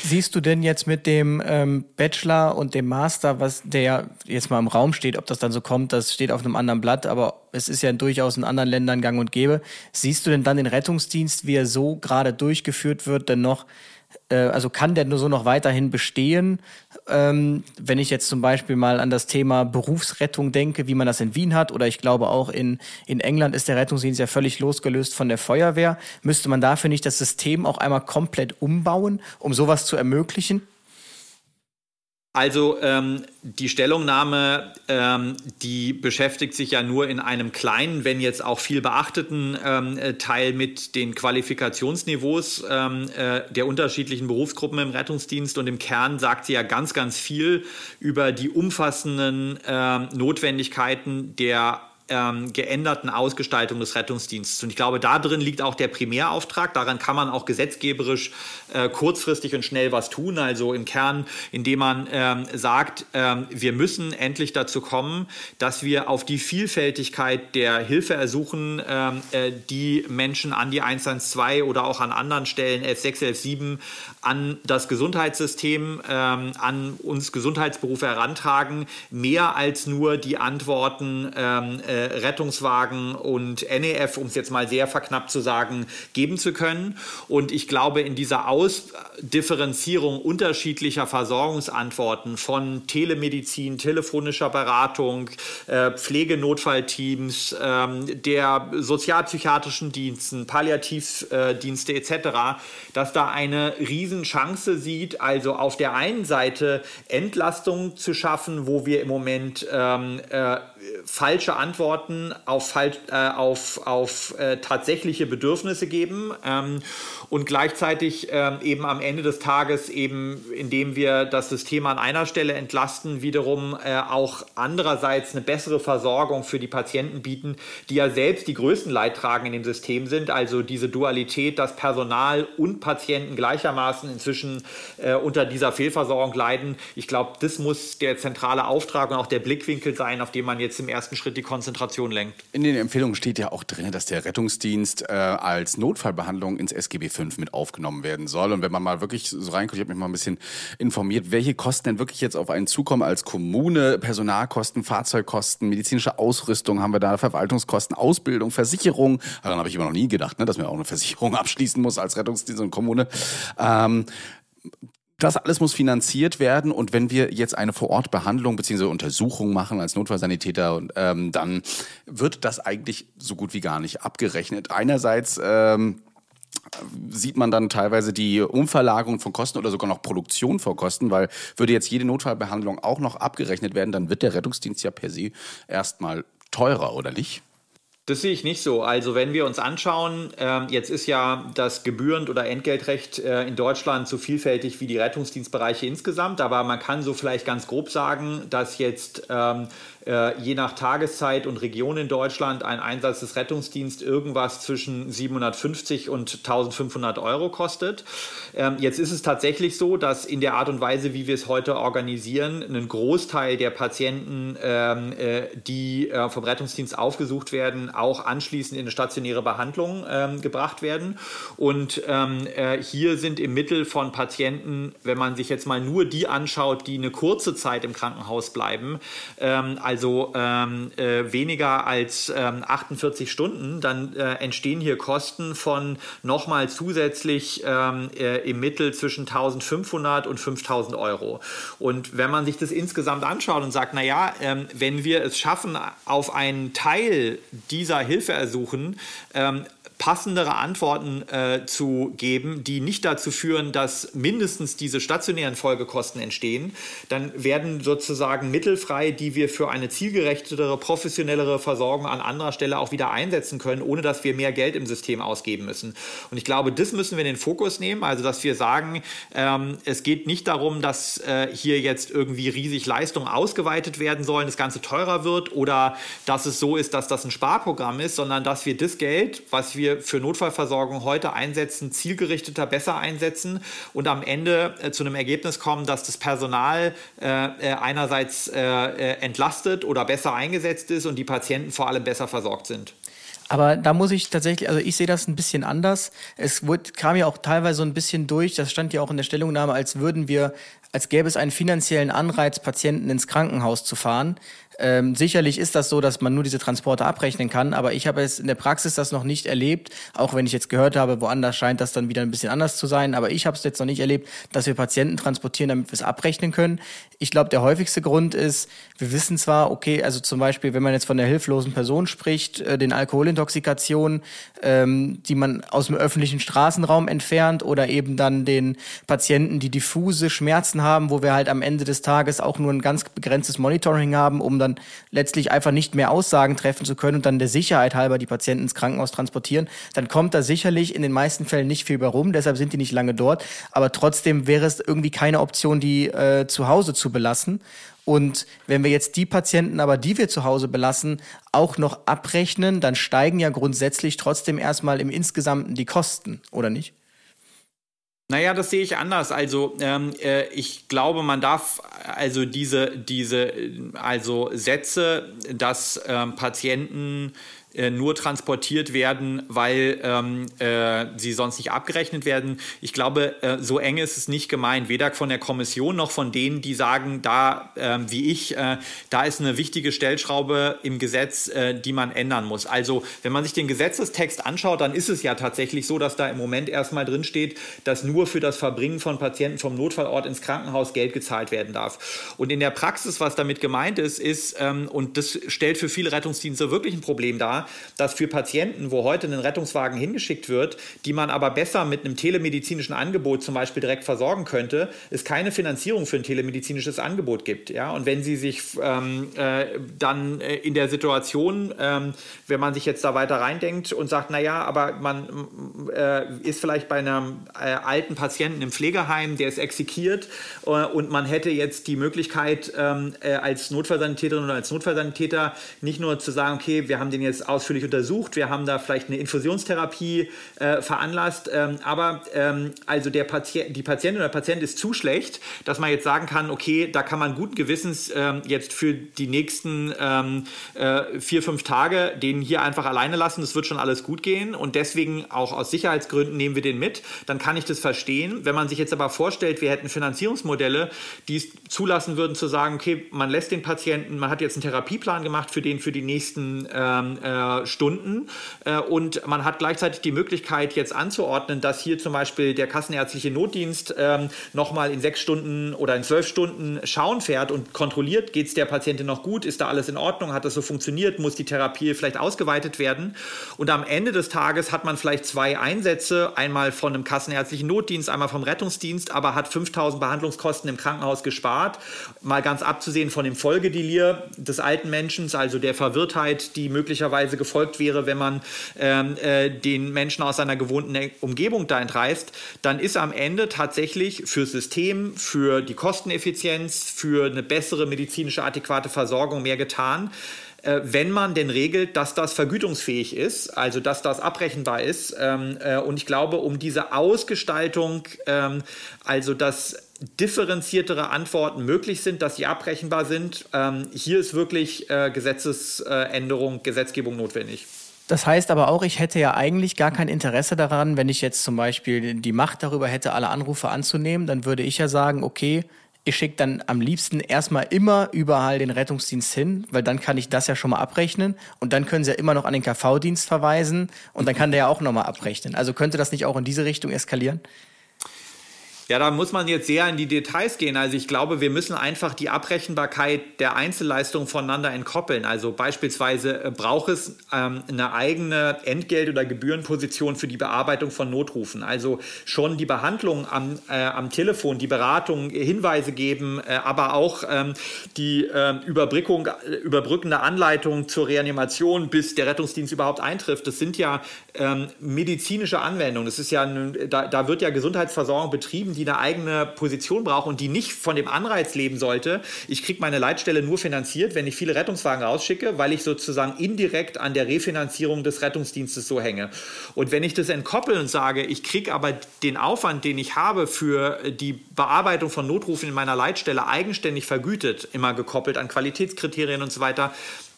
Siehst du denn jetzt mit dem ähm, Bachelor und dem Master, was der jetzt mal im Raum steht, ob das dann so kommt, das steht auf einem anderen Blatt, aber es ist ja durchaus in anderen Ländern gang und gäbe. Siehst du denn dann den Rettungsdienst, wie er so gerade durchgeführt wird, denn noch also kann der nur so noch weiterhin bestehen? Ähm, wenn ich jetzt zum Beispiel mal an das Thema Berufsrettung denke, wie man das in Wien hat, oder ich glaube auch in, in England ist der Rettungsdienst ja völlig losgelöst von der Feuerwehr. Müsste man dafür nicht das System auch einmal komplett umbauen, um sowas zu ermöglichen? Also ähm, die Stellungnahme, ähm, die beschäftigt sich ja nur in einem kleinen, wenn jetzt auch viel beachteten ähm, äh, Teil mit den Qualifikationsniveaus ähm, äh, der unterschiedlichen Berufsgruppen im Rettungsdienst. Und im Kern sagt sie ja ganz, ganz viel über die umfassenden ähm, Notwendigkeiten der ähm, geänderten Ausgestaltung des Rettungsdienstes. Und ich glaube, da drin liegt auch der Primärauftrag. Daran kann man auch gesetzgeberisch äh, kurzfristig und schnell was tun. Also im Kern, indem man ähm, sagt, ähm, wir müssen endlich dazu kommen, dass wir auf die Vielfältigkeit der Hilfe ersuchen, ähm, äh, die Menschen an die 112 oder auch an anderen Stellen, F6, F7, an das Gesundheitssystem, ähm, an uns Gesundheitsberufe herantragen, mehr als nur die Antworten, äh, Rettungswagen und NEF, um es jetzt mal sehr verknappt zu sagen, geben zu können. Und ich glaube, in dieser Ausdifferenzierung unterschiedlicher Versorgungsantworten von Telemedizin, telefonischer Beratung, äh, Pflegenotfallteams, äh, der sozialpsychiatrischen Diensten, Palliativdienste äh, etc., dass da eine Riesenchance sieht, also auf der einen Seite Entlastung zu schaffen, wo wir im Moment ähm, äh, falsche Antworten auf, äh, auf, auf äh, tatsächliche Bedürfnisse geben ähm, und gleichzeitig ähm, eben am Ende des Tages eben, indem wir das System an einer Stelle entlasten, wiederum äh, auch andererseits eine bessere Versorgung für die Patienten bieten, die ja selbst die größten Leidtragen in dem System sind. Also diese Dualität, dass Personal und Patienten gleichermaßen inzwischen äh, unter dieser Fehlversorgung leiden. Ich glaube, das muss der zentrale Auftrag und auch der Blickwinkel sein, auf den man jetzt im ersten Schritt die Konzentration lenkt. In den Empfehlungen steht ja auch drin, dass der Rettungsdienst äh, als Notfallbehandlung ins SGB V mit aufgenommen werden soll. Und wenn man mal wirklich so reinguckt, ich habe mich mal ein bisschen informiert, welche Kosten denn wirklich jetzt auf einen zukommen als Kommune, Personalkosten, Fahrzeugkosten, medizinische Ausrüstung haben wir da, Verwaltungskosten, Ausbildung, Versicherung. Daran habe ich immer noch nie gedacht, ne, dass man auch eine Versicherung abschließen muss als Rettungsdienst und Kommune. Ähm, Das alles muss finanziert werden und wenn wir jetzt eine Vorortbehandlung bzw. Untersuchung machen als Notfallsanitäter, ähm, dann wird das eigentlich so gut wie gar nicht abgerechnet. Einerseits ähm, sieht man dann teilweise die Umverlagerung von Kosten oder sogar noch Produktion vor Kosten, weil würde jetzt jede Notfallbehandlung auch noch abgerechnet werden, dann wird der Rettungsdienst ja per se erstmal teurer, oder nicht? Das sehe ich nicht so. Also wenn wir uns anschauen, äh, jetzt ist ja das Gebühren- oder Entgeltrecht äh, in Deutschland so vielfältig wie die Rettungsdienstbereiche insgesamt, aber man kann so vielleicht ganz grob sagen, dass jetzt ähm, äh, je nach Tageszeit und Region in Deutschland ein Einsatz des Rettungsdienstes irgendwas zwischen 750 und 1500 Euro kostet. Ähm, jetzt ist es tatsächlich so, dass in der Art und Weise, wie wir es heute organisieren, ein Großteil der Patienten, ähm, äh, die äh, vom Rettungsdienst aufgesucht werden, auch anschließend in eine stationäre Behandlung ähm, gebracht werden. Und ähm, äh, hier sind im Mittel von Patienten, wenn man sich jetzt mal nur die anschaut, die eine kurze Zeit im Krankenhaus bleiben, ähm, also ähm, äh, weniger als 48 ähm, Stunden, dann äh, entstehen hier Kosten von nochmal zusätzlich ähm, äh, im Mittel zwischen 1500 und 5000 Euro. Und wenn man sich das insgesamt anschaut und sagt, naja, ähm, wenn wir es schaffen, auf einen Teil dieser dieser Hilfeersuchen ähm, passendere Antworten äh, zu geben, die nicht dazu führen, dass mindestens diese stationären Folgekosten entstehen, dann werden sozusagen Mittel frei, die wir für eine zielgerechtere, professionellere Versorgung an anderer Stelle auch wieder einsetzen können, ohne dass wir mehr Geld im System ausgeben müssen. Und ich glaube, das müssen wir in den Fokus nehmen, also dass wir sagen, ähm, es geht nicht darum, dass äh, hier jetzt irgendwie riesig Leistungen ausgeweitet werden sollen, das Ganze teurer wird oder dass es so ist, dass das ein Sparprogramm ist, sondern dass wir das Geld, was wir wir für Notfallversorgung heute einsetzen, zielgerichteter, besser einsetzen und am Ende äh, zu einem Ergebnis kommen, dass das Personal äh, äh einerseits äh, äh, entlastet oder besser eingesetzt ist und die Patienten vor allem besser versorgt sind. Aber da muss ich tatsächlich, also ich sehe das ein bisschen anders. Es wurde, kam ja auch teilweise so ein bisschen durch, das stand ja auch in der Stellungnahme, als würden wir, als gäbe es einen finanziellen Anreiz, Patienten ins Krankenhaus zu fahren. Ähm, sicherlich ist das so, dass man nur diese Transporte abrechnen kann, aber ich habe es in der Praxis das noch nicht erlebt, auch wenn ich jetzt gehört habe, woanders scheint das dann wieder ein bisschen anders zu sein, aber ich habe es jetzt noch nicht erlebt, dass wir Patienten transportieren, damit wir es abrechnen können. Ich glaube, der häufigste Grund ist, wir wissen zwar, okay, also zum Beispiel, wenn man jetzt von der hilflosen Person spricht, äh, den Alkoholintoxikationen, ähm, die man aus dem öffentlichen Straßenraum entfernt oder eben dann den Patienten, die diffuse Schmerzen haben, wo wir halt am Ende des Tages auch nur ein ganz begrenztes Monitoring haben, um dann letztlich einfach nicht mehr Aussagen treffen zu können und dann der Sicherheit halber die Patienten ins Krankenhaus transportieren, dann kommt da sicherlich in den meisten Fällen nicht viel bei rum, deshalb sind die nicht lange dort, aber trotzdem wäre es irgendwie keine Option, die äh, zu Hause zu belassen. Und wenn wir jetzt die Patienten aber, die wir zu Hause belassen, auch noch abrechnen, dann steigen ja grundsätzlich trotzdem erstmal im Insgesamten die Kosten, oder nicht? Naja, das sehe ich anders. Also ähm, äh, ich glaube, man darf also diese, diese also Sätze, dass ähm, Patienten äh, nur transportiert werden, weil ähm, äh, sie sonst nicht abgerechnet werden. Ich glaube, äh, so eng ist es nicht gemeint, weder von der Kommission noch von denen, die sagen, da äh, wie ich, äh, da ist eine wichtige Stellschraube im Gesetz, äh, die man ändern muss. Also wenn man sich den Gesetzestext anschaut, dann ist es ja tatsächlich so, dass da im Moment erstmal drin steht, dass nur für das Verbringen von Patienten vom Notfallort ins Krankenhaus Geld gezahlt werden darf. Und in der Praxis, was damit gemeint ist, ist, ähm, und das stellt für viele Rettungsdienste wirklich ein Problem dar, dass für Patienten, wo heute ein Rettungswagen hingeschickt wird, die man aber besser mit einem telemedizinischen Angebot zum Beispiel direkt versorgen könnte, es keine Finanzierung für ein telemedizinisches Angebot gibt. Ja? Und wenn Sie sich ähm, äh, dann äh, in der Situation, ähm, wenn man sich jetzt da weiter reindenkt und sagt, naja, aber man äh, ist vielleicht bei einem äh, alten Patienten im Pflegeheim, der ist exekiert äh, und man hätte jetzt die Möglichkeit, ähm, äh, als Notfallsanitäterin oder als Notfallsanitäter nicht nur zu sagen, okay, wir haben den jetzt ausführlich untersucht. Wir haben da vielleicht eine Infusionstherapie äh, veranlasst. Ähm, aber ähm, also der Patient, die Patientin oder der Patient ist zu schlecht, dass man jetzt sagen kann, okay, da kann man guten Gewissens ähm, jetzt für die nächsten ähm, äh, vier, fünf Tage den hier einfach alleine lassen. Das wird schon alles gut gehen. Und deswegen auch aus Sicherheitsgründen nehmen wir den mit. Dann kann ich das verstehen. Wenn man sich jetzt aber vorstellt, wir hätten Finanzierungsmodelle, die es zulassen würden zu sagen, okay, man lässt den Patienten, man hat jetzt einen Therapieplan gemacht für den für die nächsten ähm, äh, Stunden. Äh, und man hat gleichzeitig die Möglichkeit, jetzt anzuordnen, dass hier zum Beispiel der kassenärztliche Notdienst ähm, nochmal in sechs Stunden oder in zwölf Stunden schauen fährt und kontrolliert, geht es der Patientin noch gut, ist da alles in Ordnung, hat das so funktioniert, muss die Therapie vielleicht ausgeweitet werden. Und am Ende des Tages hat man vielleicht zwei Einsätze, einmal von einem kassenärztlichen Notdienst, einmal vom Rettungsdienst, aber hat 5000 Behandlungskosten im Krankenhaus gespart. Mal ganz abzusehen von dem Folgedelir des alten Menschen, also der Verwirrtheit, die möglicherweise gefolgt wäre, wenn man ähm, äh, den Menschen aus seiner gewohnten Umgebung da entreißt, dann ist am Ende tatsächlich fürs System, für die Kosteneffizienz, für eine bessere medizinische adäquate Versorgung mehr getan äh, wenn man denn regelt, dass das vergütungsfähig ist, also dass das abrechenbar ist. Ähm, äh, und ich glaube, um diese Ausgestaltung, ähm, also dass differenziertere Antworten möglich sind, dass sie abrechenbar sind, ähm, hier ist wirklich äh, Gesetzesänderung, Gesetzgebung notwendig. Das heißt aber auch, ich hätte ja eigentlich gar kein Interesse daran, wenn ich jetzt zum Beispiel die Macht darüber hätte, alle Anrufe anzunehmen, dann würde ich ja sagen, okay, ich schicke dann am liebsten erstmal immer überall den Rettungsdienst hin, weil dann kann ich das ja schon mal abrechnen und dann können sie ja immer noch an den KV-Dienst verweisen und dann kann der ja auch nochmal abrechnen. Also könnte das nicht auch in diese Richtung eskalieren? Ja, da muss man jetzt sehr in die Details gehen. Also ich glaube, wir müssen einfach die Abrechenbarkeit der Einzelleistungen voneinander entkoppeln. Also beispielsweise äh, braucht es ähm, eine eigene Entgelt- oder Gebührenposition für die Bearbeitung von Notrufen. Also schon die Behandlung am, äh, am Telefon, die Beratung, Hinweise geben, äh, aber auch ähm, die ähm, Überbrückung, äh, überbrückende Anleitung zur Reanimation, bis der Rettungsdienst überhaupt eintrifft. Das sind ja ähm, medizinische Anwendungen. Das ist ja, da, da wird ja Gesundheitsversorgung betrieben die eine eigene Position braucht und die nicht von dem Anreiz leben sollte, ich kriege meine Leitstelle nur finanziert, wenn ich viele Rettungswagen rausschicke, weil ich sozusagen indirekt an der Refinanzierung des Rettungsdienstes so hänge. Und wenn ich das entkoppel und sage, ich kriege aber den Aufwand, den ich habe für die Bearbeitung von Notrufen in meiner Leitstelle eigenständig vergütet, immer gekoppelt an Qualitätskriterien und so weiter,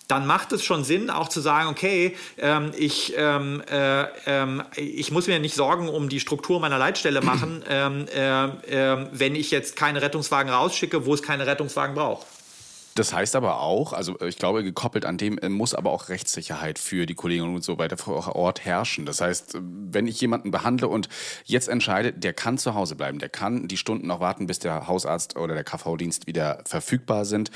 dann macht es schon Sinn, auch zu sagen, okay, ähm, ich, ähm, äh, äh, ich muss mir nicht Sorgen um die Struktur meiner Leitstelle machen, ähm, äh, ähm, wenn ich jetzt keine Rettungswagen rausschicke, wo es keine Rettungswagen braucht. Das heißt aber auch, also äh, ich glaube, gekoppelt an dem äh, muss aber auch Rechtssicherheit für die Kolleginnen und so weiter vor Ort herrschen. Das heißt, äh, wenn ich jemanden behandle und jetzt entscheide, der kann zu Hause bleiben, der kann die Stunden noch warten, bis der Hausarzt oder der KV-Dienst wieder verfügbar sind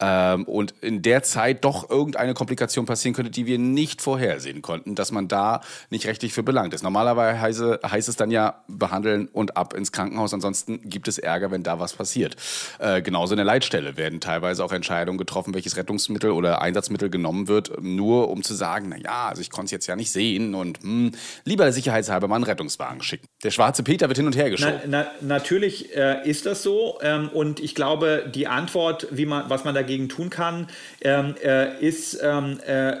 ähm, und in der Zeit doch irgendeine Komplikation passieren könnte, die wir nicht vorhersehen konnten, dass man da nicht rechtlich für belangt ist. Normalerweise heißt es dann ja behandeln und ab ins Krankenhaus, ansonsten gibt es Ärger, wenn da was passiert. Äh, genauso in der Leitstelle werden teilweise auch Entscheidung getroffen, welches Rettungsmittel oder Einsatzmittel genommen wird, nur um zu sagen, na ja, also ich konnte es jetzt ja nicht sehen und hm, lieber sicherheitshalber mal einen Rettungswagen schicken. Der schwarze Peter wird hin und her geschoben. Na, na, natürlich äh, ist das so ähm, und ich glaube, die Antwort, wie man, was man dagegen tun kann, ähm, äh, ist, ähm, äh,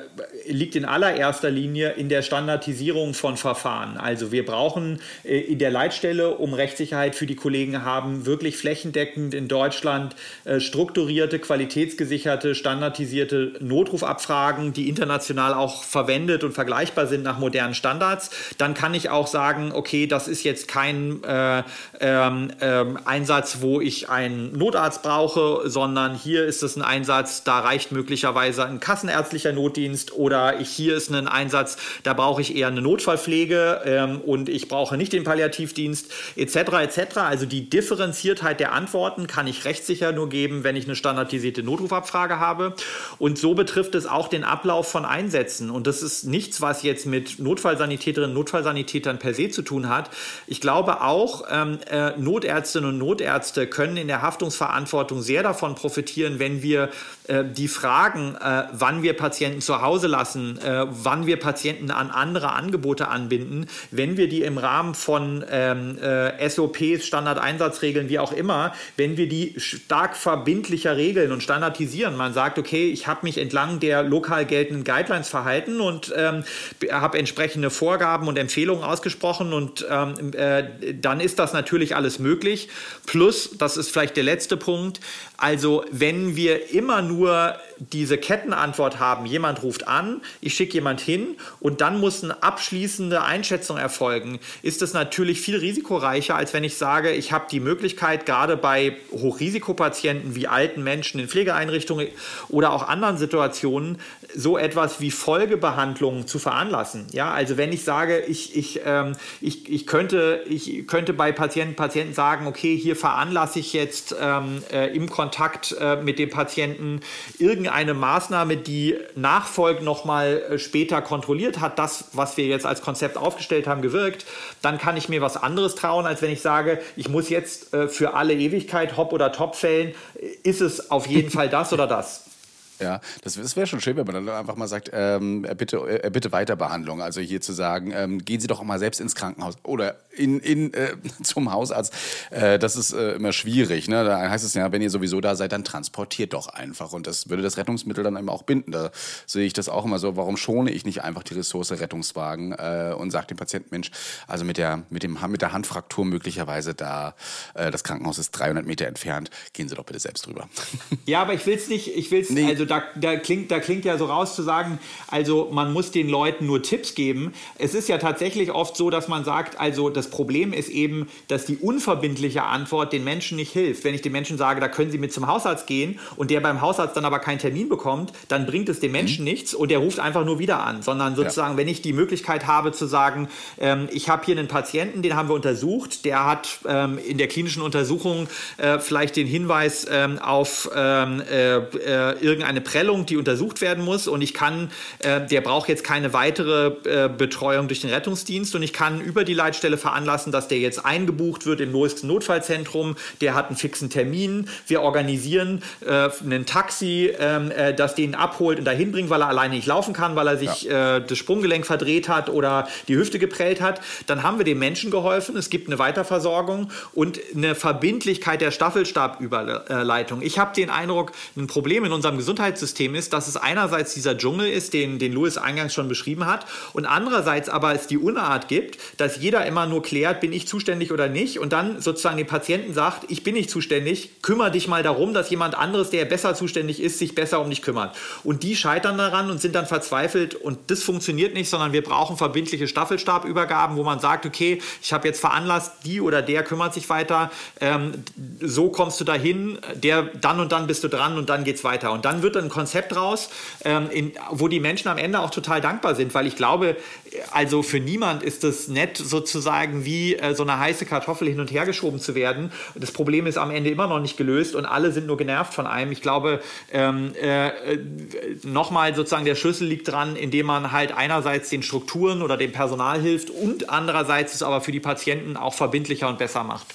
liegt in allererster Linie in der Standardisierung von Verfahren. Also wir brauchen äh, in der Leitstelle, um Rechtssicherheit für die Kollegen haben, wirklich flächendeckend in Deutschland äh, strukturierte Qualität qualitätsgesicherte, standardisierte Notrufabfragen, die international auch verwendet und vergleichbar sind nach modernen Standards, dann kann ich auch sagen, okay, das ist jetzt kein äh, ähm, ähm, Einsatz, wo ich einen Notarzt brauche, sondern hier ist es ein Einsatz, da reicht möglicherweise ein kassenärztlicher Notdienst oder ich, hier ist ein Einsatz, da brauche ich eher eine Notfallpflege ähm, und ich brauche nicht den Palliativdienst etc. etc. Also die Differenziertheit der Antworten kann ich rechtssicher nur geben, wenn ich eine standardisierte Notrufabfrage habe. Und so betrifft es auch den Ablauf von Einsätzen. Und das ist nichts, was jetzt mit Notfallsanitäterinnen und Notfallsanitätern per se zu tun hat. Ich glaube auch, ähm, äh, Notärztinnen und Notärzte können in der Haftungsverantwortung sehr davon profitieren, wenn wir äh, die Fragen, äh, wann wir Patienten zu Hause lassen, äh, wann wir Patienten an andere Angebote anbinden, wenn wir die im Rahmen von ähm, äh, SOPs, Standardeinsatzregeln, wie auch immer, wenn wir die stark verbindlicher regeln und standardisieren. Man sagt, okay, ich habe mich entlang der lokal geltenden Guidelines verhalten und ähm, habe entsprechende Vorgaben und Empfehlungen ausgesprochen und ähm, äh, dann ist das natürlich alles möglich. Plus, das ist vielleicht der letzte Punkt, also wenn wir immer nur diese Kettenantwort haben, jemand ruft an, ich schicke jemand hin und dann muss eine abschließende Einschätzung erfolgen, ist es natürlich viel risikoreicher, als wenn ich sage, ich habe die Möglichkeit, gerade bei Hochrisikopatienten wie alten Menschen in Pflegeeinrichtungen oder auch anderen Situationen so etwas wie Folgebehandlungen zu veranlassen. Ja, also wenn ich sage, ich, ich, ähm, ich, ich, könnte, ich könnte bei Patienten, Patienten sagen, okay, hier veranlasse ich jetzt ähm, äh, im Kontakt äh, mit dem Patienten irgendeine Maßnahme, die nachfolgend nochmal äh, später kontrolliert hat, das, was wir jetzt als Konzept aufgestellt haben, gewirkt, dann kann ich mir was anderes trauen, als wenn ich sage, ich muss jetzt äh, für alle Ewigkeit Hop- oder Top fällen, ist es auf jeden Fall das oder das. Ja, das, das wäre schon schön, wenn man dann einfach mal sagt, ähm, bitte, äh, bitte Weiterbehandlung. Also hier zu sagen, ähm, gehen Sie doch mal selbst ins Krankenhaus oder in, in, äh, zum Hausarzt. Äh, das ist äh, immer schwierig. Ne? Da heißt es ja, wenn ihr sowieso da seid, dann transportiert doch einfach. Und das würde das Rettungsmittel dann eben auch binden. Da sehe ich das auch immer so. Warum schone ich nicht einfach die Ressource Rettungswagen äh, und sage dem Patienten, Mensch, also mit der, mit dem, mit der Handfraktur möglicherweise da, äh, das Krankenhaus ist 300 Meter entfernt, gehen Sie doch bitte selbst drüber. Ja, aber ich will es nicht, ich will es, nee. also da, da, klingt, da klingt ja so raus zu sagen, also man muss den Leuten nur Tipps geben. Es ist ja tatsächlich oft so, dass man sagt, also das Problem ist eben, dass die unverbindliche Antwort den Menschen nicht hilft. Wenn ich den Menschen sage, da können sie mit zum Hausarzt gehen und der beim Hausarzt dann aber keinen Termin bekommt, dann bringt es dem Menschen mhm. nichts und der ruft einfach nur wieder an, sondern sozusagen, ja. wenn ich die Möglichkeit habe zu sagen, ähm, ich habe hier einen Patienten, den haben wir untersucht, der hat ähm, in der klinischen Untersuchung äh, vielleicht den Hinweis ähm, auf ähm, äh, äh, irgendeine Prellung, die untersucht werden muss. Und ich kann, äh, der braucht jetzt keine weitere äh, Betreuung durch den Rettungsdienst. Und ich kann über die Leitstelle veranlassen, dass der jetzt eingebucht wird im neuesten Notfallzentrum, der hat einen fixen Termin, wir organisieren äh, ein Taxi, ähm, äh, das den abholt und dahin bringt, weil er alleine nicht laufen kann, weil er sich ja. Äh, das Sprunggelenk verdreht hat oder die Hüfte geprellt hat, dann haben wir dem Menschen geholfen, es gibt eine Weiterversorgung und eine Verbindlichkeit der Staffelstabüberleitung. Ich habe den Eindruck, ein Problem in unserem Gesundheits Gesundheitssystem ist, dass es einerseits dieser Dschungel ist, den, den Louis eingangs schon beschrieben hat, und andererseits aber es die Unart gibt, dass jeder immer nur klärt, bin ich zuständig oder nicht, und dann sozusagen dem Patienten sagt, ich bin nicht zuständig, kümmere dich mal darum, dass jemand anderes, der besser zuständig ist, sich besser um dich kümmert. Und die scheitern daran und sind dann verzweifelt und das funktioniert nicht, sondern wir brauchen verbindliche Staffelstabübergaben, wo man sagt, okay, ich habe jetzt veranlasst, die oder der kümmert sich weiter, ähm, so kommst du dahin, der dann und dann bist du dran und dann geht's weiter. Und dann wird ein Konzept raus, ähm, in, wo die Menschen am Ende auch total dankbar sind, weil ich glaube, also für niemand ist es nett, sozusagen wie äh, so eine heiße Kartoffel hin und her geschoben zu werden. Das Problem ist am Ende immer noch nicht gelöst und alle sind nur genervt von einem. Ich glaube, ähm, äh, nochmal sozusagen der Schlüssel liegt dran, indem man halt einerseits den Strukturen oder dem Personal hilft und andererseits es aber für die Patienten auch verbindlicher und besser macht.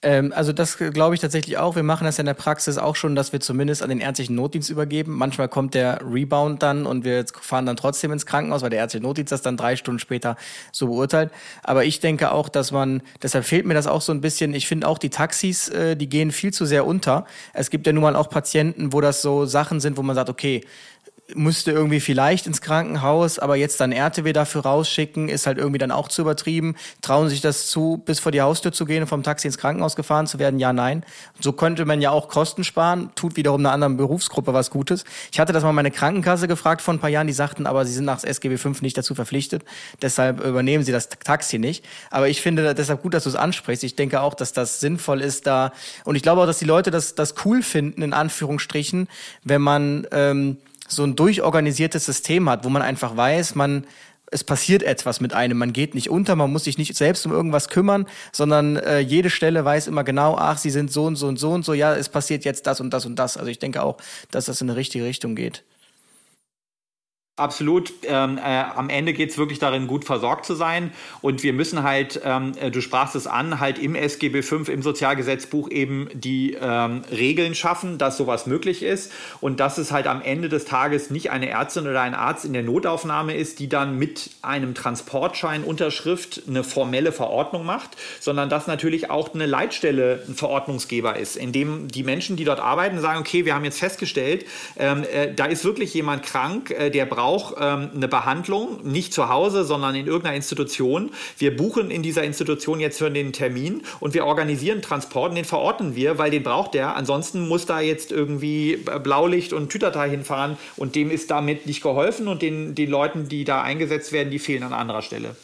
Ähm, also das glaube ich tatsächlich auch. Wir machen das ja in der Praxis auch schon, dass wir zumindest an den ärztlichen Notdienst übergeben. Manchmal kommt der Rebound dann und wir fahren dann trotzdem ins Krankenhaus, weil der ärztliche Notdienst das dann drei Stunden später so beurteilt. Aber ich denke auch, dass man, deshalb fehlt mir das auch so ein bisschen. Ich finde auch die Taxis, äh, die gehen viel zu sehr unter. Es gibt ja nun mal auch Patienten, wo das so Sachen sind, wo man sagt, okay, müsste irgendwie vielleicht ins Krankenhaus, aber jetzt dann RTW dafür rausschicken, ist halt irgendwie dann auch zu übertrieben. Trauen sich das zu, bis vor die Haustür zu gehen und vom Taxi ins Krankenhaus gefahren zu werden? Ja, nein. So könnte man ja auch Kosten sparen, tut wiederum einer anderen Berufsgruppe was Gutes. Ich hatte das mal meine Krankenkasse gefragt vor ein paar Jahren, die sagten, aber sie sind nach SGB V nicht dazu verpflichtet, deshalb übernehmen sie das Taxi nicht. Aber ich finde deshalb gut, dass du es ansprichst. Ich denke auch, dass das sinnvoll ist da und ich glaube auch, dass die Leute das, das cool finden, in Anführungsstrichen, wenn man ähm, so ein durchorganisiertes System hat, wo man einfach weiß, man es passiert etwas mit einem, man geht nicht unter, man muss sich nicht selbst um irgendwas kümmern, sondern äh, jede Stelle weiß immer genau, ach, sie sind so und so und so und so, ja, es passiert jetzt das und das und das. Also ich denke auch, dass das in eine richtige Richtung geht. Absolut. Ähm, äh, am Ende geht es wirklich darin, gut versorgt zu sein. Und wir müssen halt, ähm, äh, du sprachst es an, halt im SGB V, im Sozialgesetzbuch eben die ähm, Regeln schaffen, dass sowas möglich ist. Und dass es halt am Ende des Tages nicht eine Ärztin oder ein Arzt in der Notaufnahme ist, die dann mit einem Transportschein Unterschrift eine formelle Verordnung macht, sondern dass natürlich auch eine Leitstelle ein Verordnungsgeber ist, in dem die Menschen, die dort arbeiten, sagen, okay, wir haben jetzt festgestellt, ähm, äh, da ist wirklich jemand krank, äh, der braucht auch ähm, eine Behandlung, nicht zu Hause, sondern in irgendeiner Institution. Wir buchen in dieser Institution jetzt für den Termin und wir organisieren Transport und den verordnen wir, weil den braucht der. Ansonsten muss da jetzt irgendwie Blaulicht und Tütata hinfahren und dem ist damit nicht geholfen und den, den Leuten, die da eingesetzt werden, die fehlen an anderer Stelle.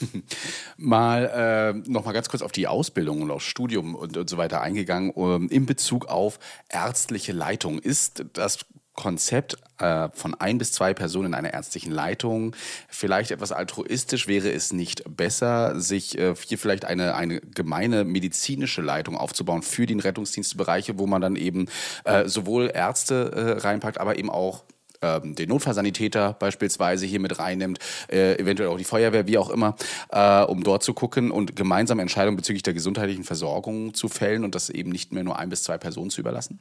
mal äh, noch mal ganz kurz auf die Ausbildung und aufs Studium und, und so weiter eingegangen. Um, in Bezug auf ärztliche Leitung ist das Konzept äh, von ein bis zwei Personen in einer ärztlichen Leitung vielleicht etwas altruistisch? Wäre es nicht besser, sich äh, hier vielleicht eine, eine gemeine medizinische Leitung aufzubauen für die Rettungsdienstbereiche, wo man dann eben äh, sowohl Ärzte äh, reinpackt, aber eben auch ähm, den Notfallsanitäter beispielsweise hier mit reinnimmt, äh, eventuell auch die Feuerwehr, wie auch immer, äh, um dort zu gucken und gemeinsam Entscheidungen bezüglich der gesundheitlichen Versorgung zu fällen und das eben nicht mehr nur ein bis zwei Personen zu überlassen?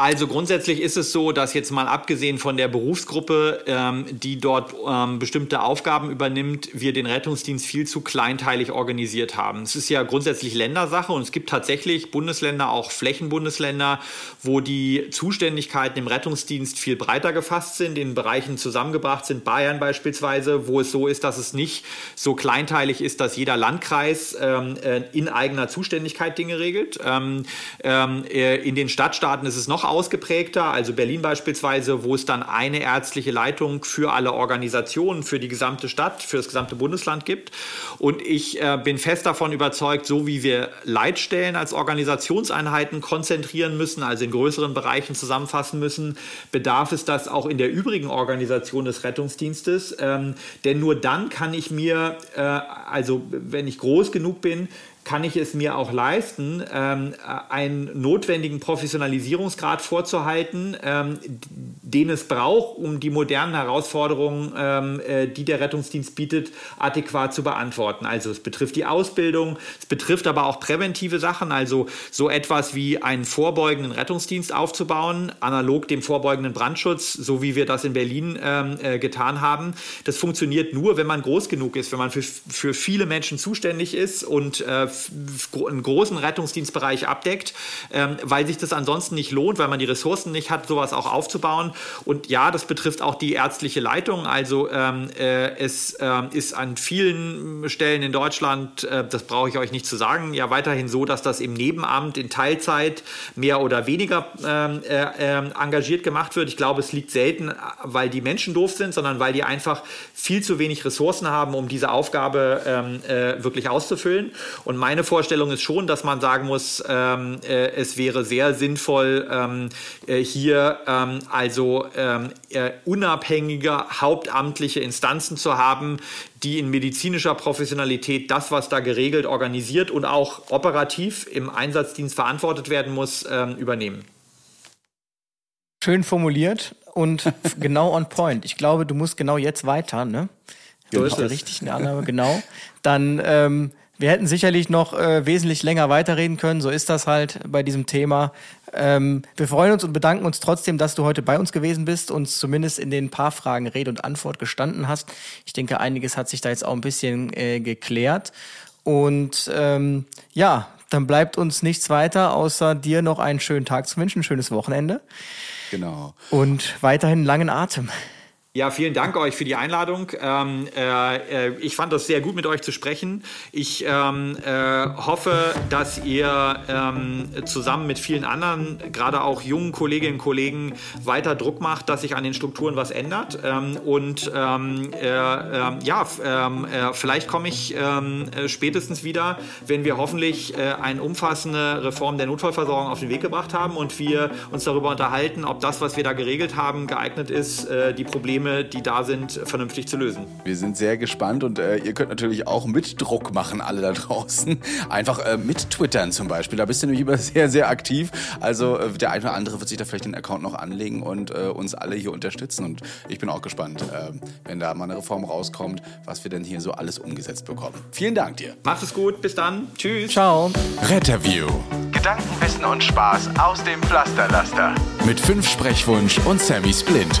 Also grundsätzlich ist es so, dass jetzt mal abgesehen von der Berufsgruppe, ähm, die dort ähm, bestimmte Aufgaben übernimmt, wir den Rettungsdienst viel zu kleinteilig organisiert haben. Es ist ja grundsätzlich Ländersache und es gibt tatsächlich Bundesländer, auch Flächenbundesländer, wo die Zuständigkeiten im Rettungsdienst viel breiter gefasst sind, in Bereichen zusammengebracht sind, Bayern beispielsweise, wo es so ist, dass es nicht so kleinteilig ist, dass jeder Landkreis ähm, äh, in eigener Zuständigkeit Dinge regelt. Ähm, ähm, äh, in den Stadtstaaten ist es noch ausgeprägter, also Berlin beispielsweise, wo es dann eine ärztliche Leitung für alle Organisationen, für die gesamte Stadt, für das gesamte Bundesland gibt. Und ich äh, bin fest davon überzeugt, so wie wir Leitstellen als Organisationseinheiten konzentrieren müssen, also in größeren Bereichen zusammenfassen müssen, bedarf es das auch in der übrigen Organisation des Rettungsdienstes. Ähm, denn nur dann kann ich mir, äh, also wenn ich groß genug bin, kann ich es mir auch leisten, ähm, einen notwendigen Professionalisierungsgrad vorzuhalten, ähm, den es braucht, um die modernen Herausforderungen, ähm, äh, die der Rettungsdienst bietet, adäquat zu beantworten. Also es betrifft die Ausbildung, es betrifft aber auch präventive Sachen, also so etwas wie einen vorbeugenden Rettungsdienst aufzubauen, analog dem vorbeugenden Brandschutz, so wie wir das in Berlin ähm, äh, getan haben. Das funktioniert nur, wenn man groß genug ist, wenn man für, für viele Menschen zuständig ist und äh, einen großen Rettungsdienstbereich abdeckt, ähm, weil sich das ansonsten nicht lohnt, weil man die Ressourcen nicht hat, sowas auch aufzubauen. Und ja, das betrifft auch die ärztliche Leitung. Also ähm, äh, es äh, ist an vielen Stellen in Deutschland, äh, das brauche ich euch nicht zu sagen, ja weiterhin so, dass das im Nebenamt in Teilzeit mehr oder weniger ähm, äh, ähm, engagiert gemacht wird. Ich glaube, es liegt selten, weil die Menschen doof sind, sondern weil die einfach viel zu wenig Ressourcen haben, um diese Aufgabe ähm, äh, wirklich auszufüllen. Und meine Vorstellung ist schon, dass man sagen muss, ähm, äh, es wäre sehr sinnvoll, ähm, äh, hier ähm, also ähm, äh, unabhängige hauptamtliche Instanzen zu haben, die in medizinischer Professionalität das, was da geregelt, organisiert und auch operativ im Einsatzdienst verantwortet werden muss, ähm, übernehmen. Schön formuliert und genau on point. Ich glaube, du musst genau jetzt weiter, ne? So ist der richtigen Annahme, genau. Dann ähm, wir hätten sicherlich noch äh, wesentlich länger weiterreden können, so ist das halt bei diesem Thema. Ähm, wir freuen uns und bedanken uns trotzdem, dass du heute bei uns gewesen bist, und zumindest in den paar Fragen Rede und Antwort gestanden hast. Ich denke, einiges hat sich da jetzt auch ein bisschen äh, geklärt. Und ähm, ja, dann bleibt uns nichts weiter, außer dir noch einen schönen Tag zu wünschen, ein schönes Wochenende. Genau. Und weiterhin langen Atem. Ja, vielen Dank euch für die Einladung. Ähm, äh, ich fand das sehr gut, mit euch zu sprechen. Ich ähm, äh, hoffe, dass ihr ähm, zusammen mit vielen anderen, gerade auch jungen Kolleginnen und Kollegen, weiter Druck macht, dass sich an den Strukturen was ändert. Ähm, und ähm, äh, ähm, ja, äh, vielleicht komme ich äh, spätestens wieder, wenn wir hoffentlich äh, eine umfassende Reform der Notfallversorgung auf den Weg gebracht haben und wir uns darüber unterhalten, ob das, was wir da geregelt haben, geeignet ist, die Probleme Probleme, die da sind, vernünftig zu lösen. Wir sind sehr gespannt und äh, ihr könnt natürlich auch mit Druck machen, alle da draußen. Einfach äh, mit Twittern zum Beispiel. Da bist du nämlich immer sehr, sehr aktiv. Also äh, der eine oder andere wird sich da vielleicht den Account noch anlegen und äh, uns alle hier unterstützen. Und ich bin auch gespannt, äh, wenn da mal eine Reform rauskommt, was wir denn hier so alles umgesetzt bekommen. Vielen Dank dir. Macht es gut. Bis dann. Tschüss. Ciao. Retterview. Gedanken, Wissen und Spaß aus dem Pflasterlaster. Mit fünf Sprechwunsch und Sammy Splint.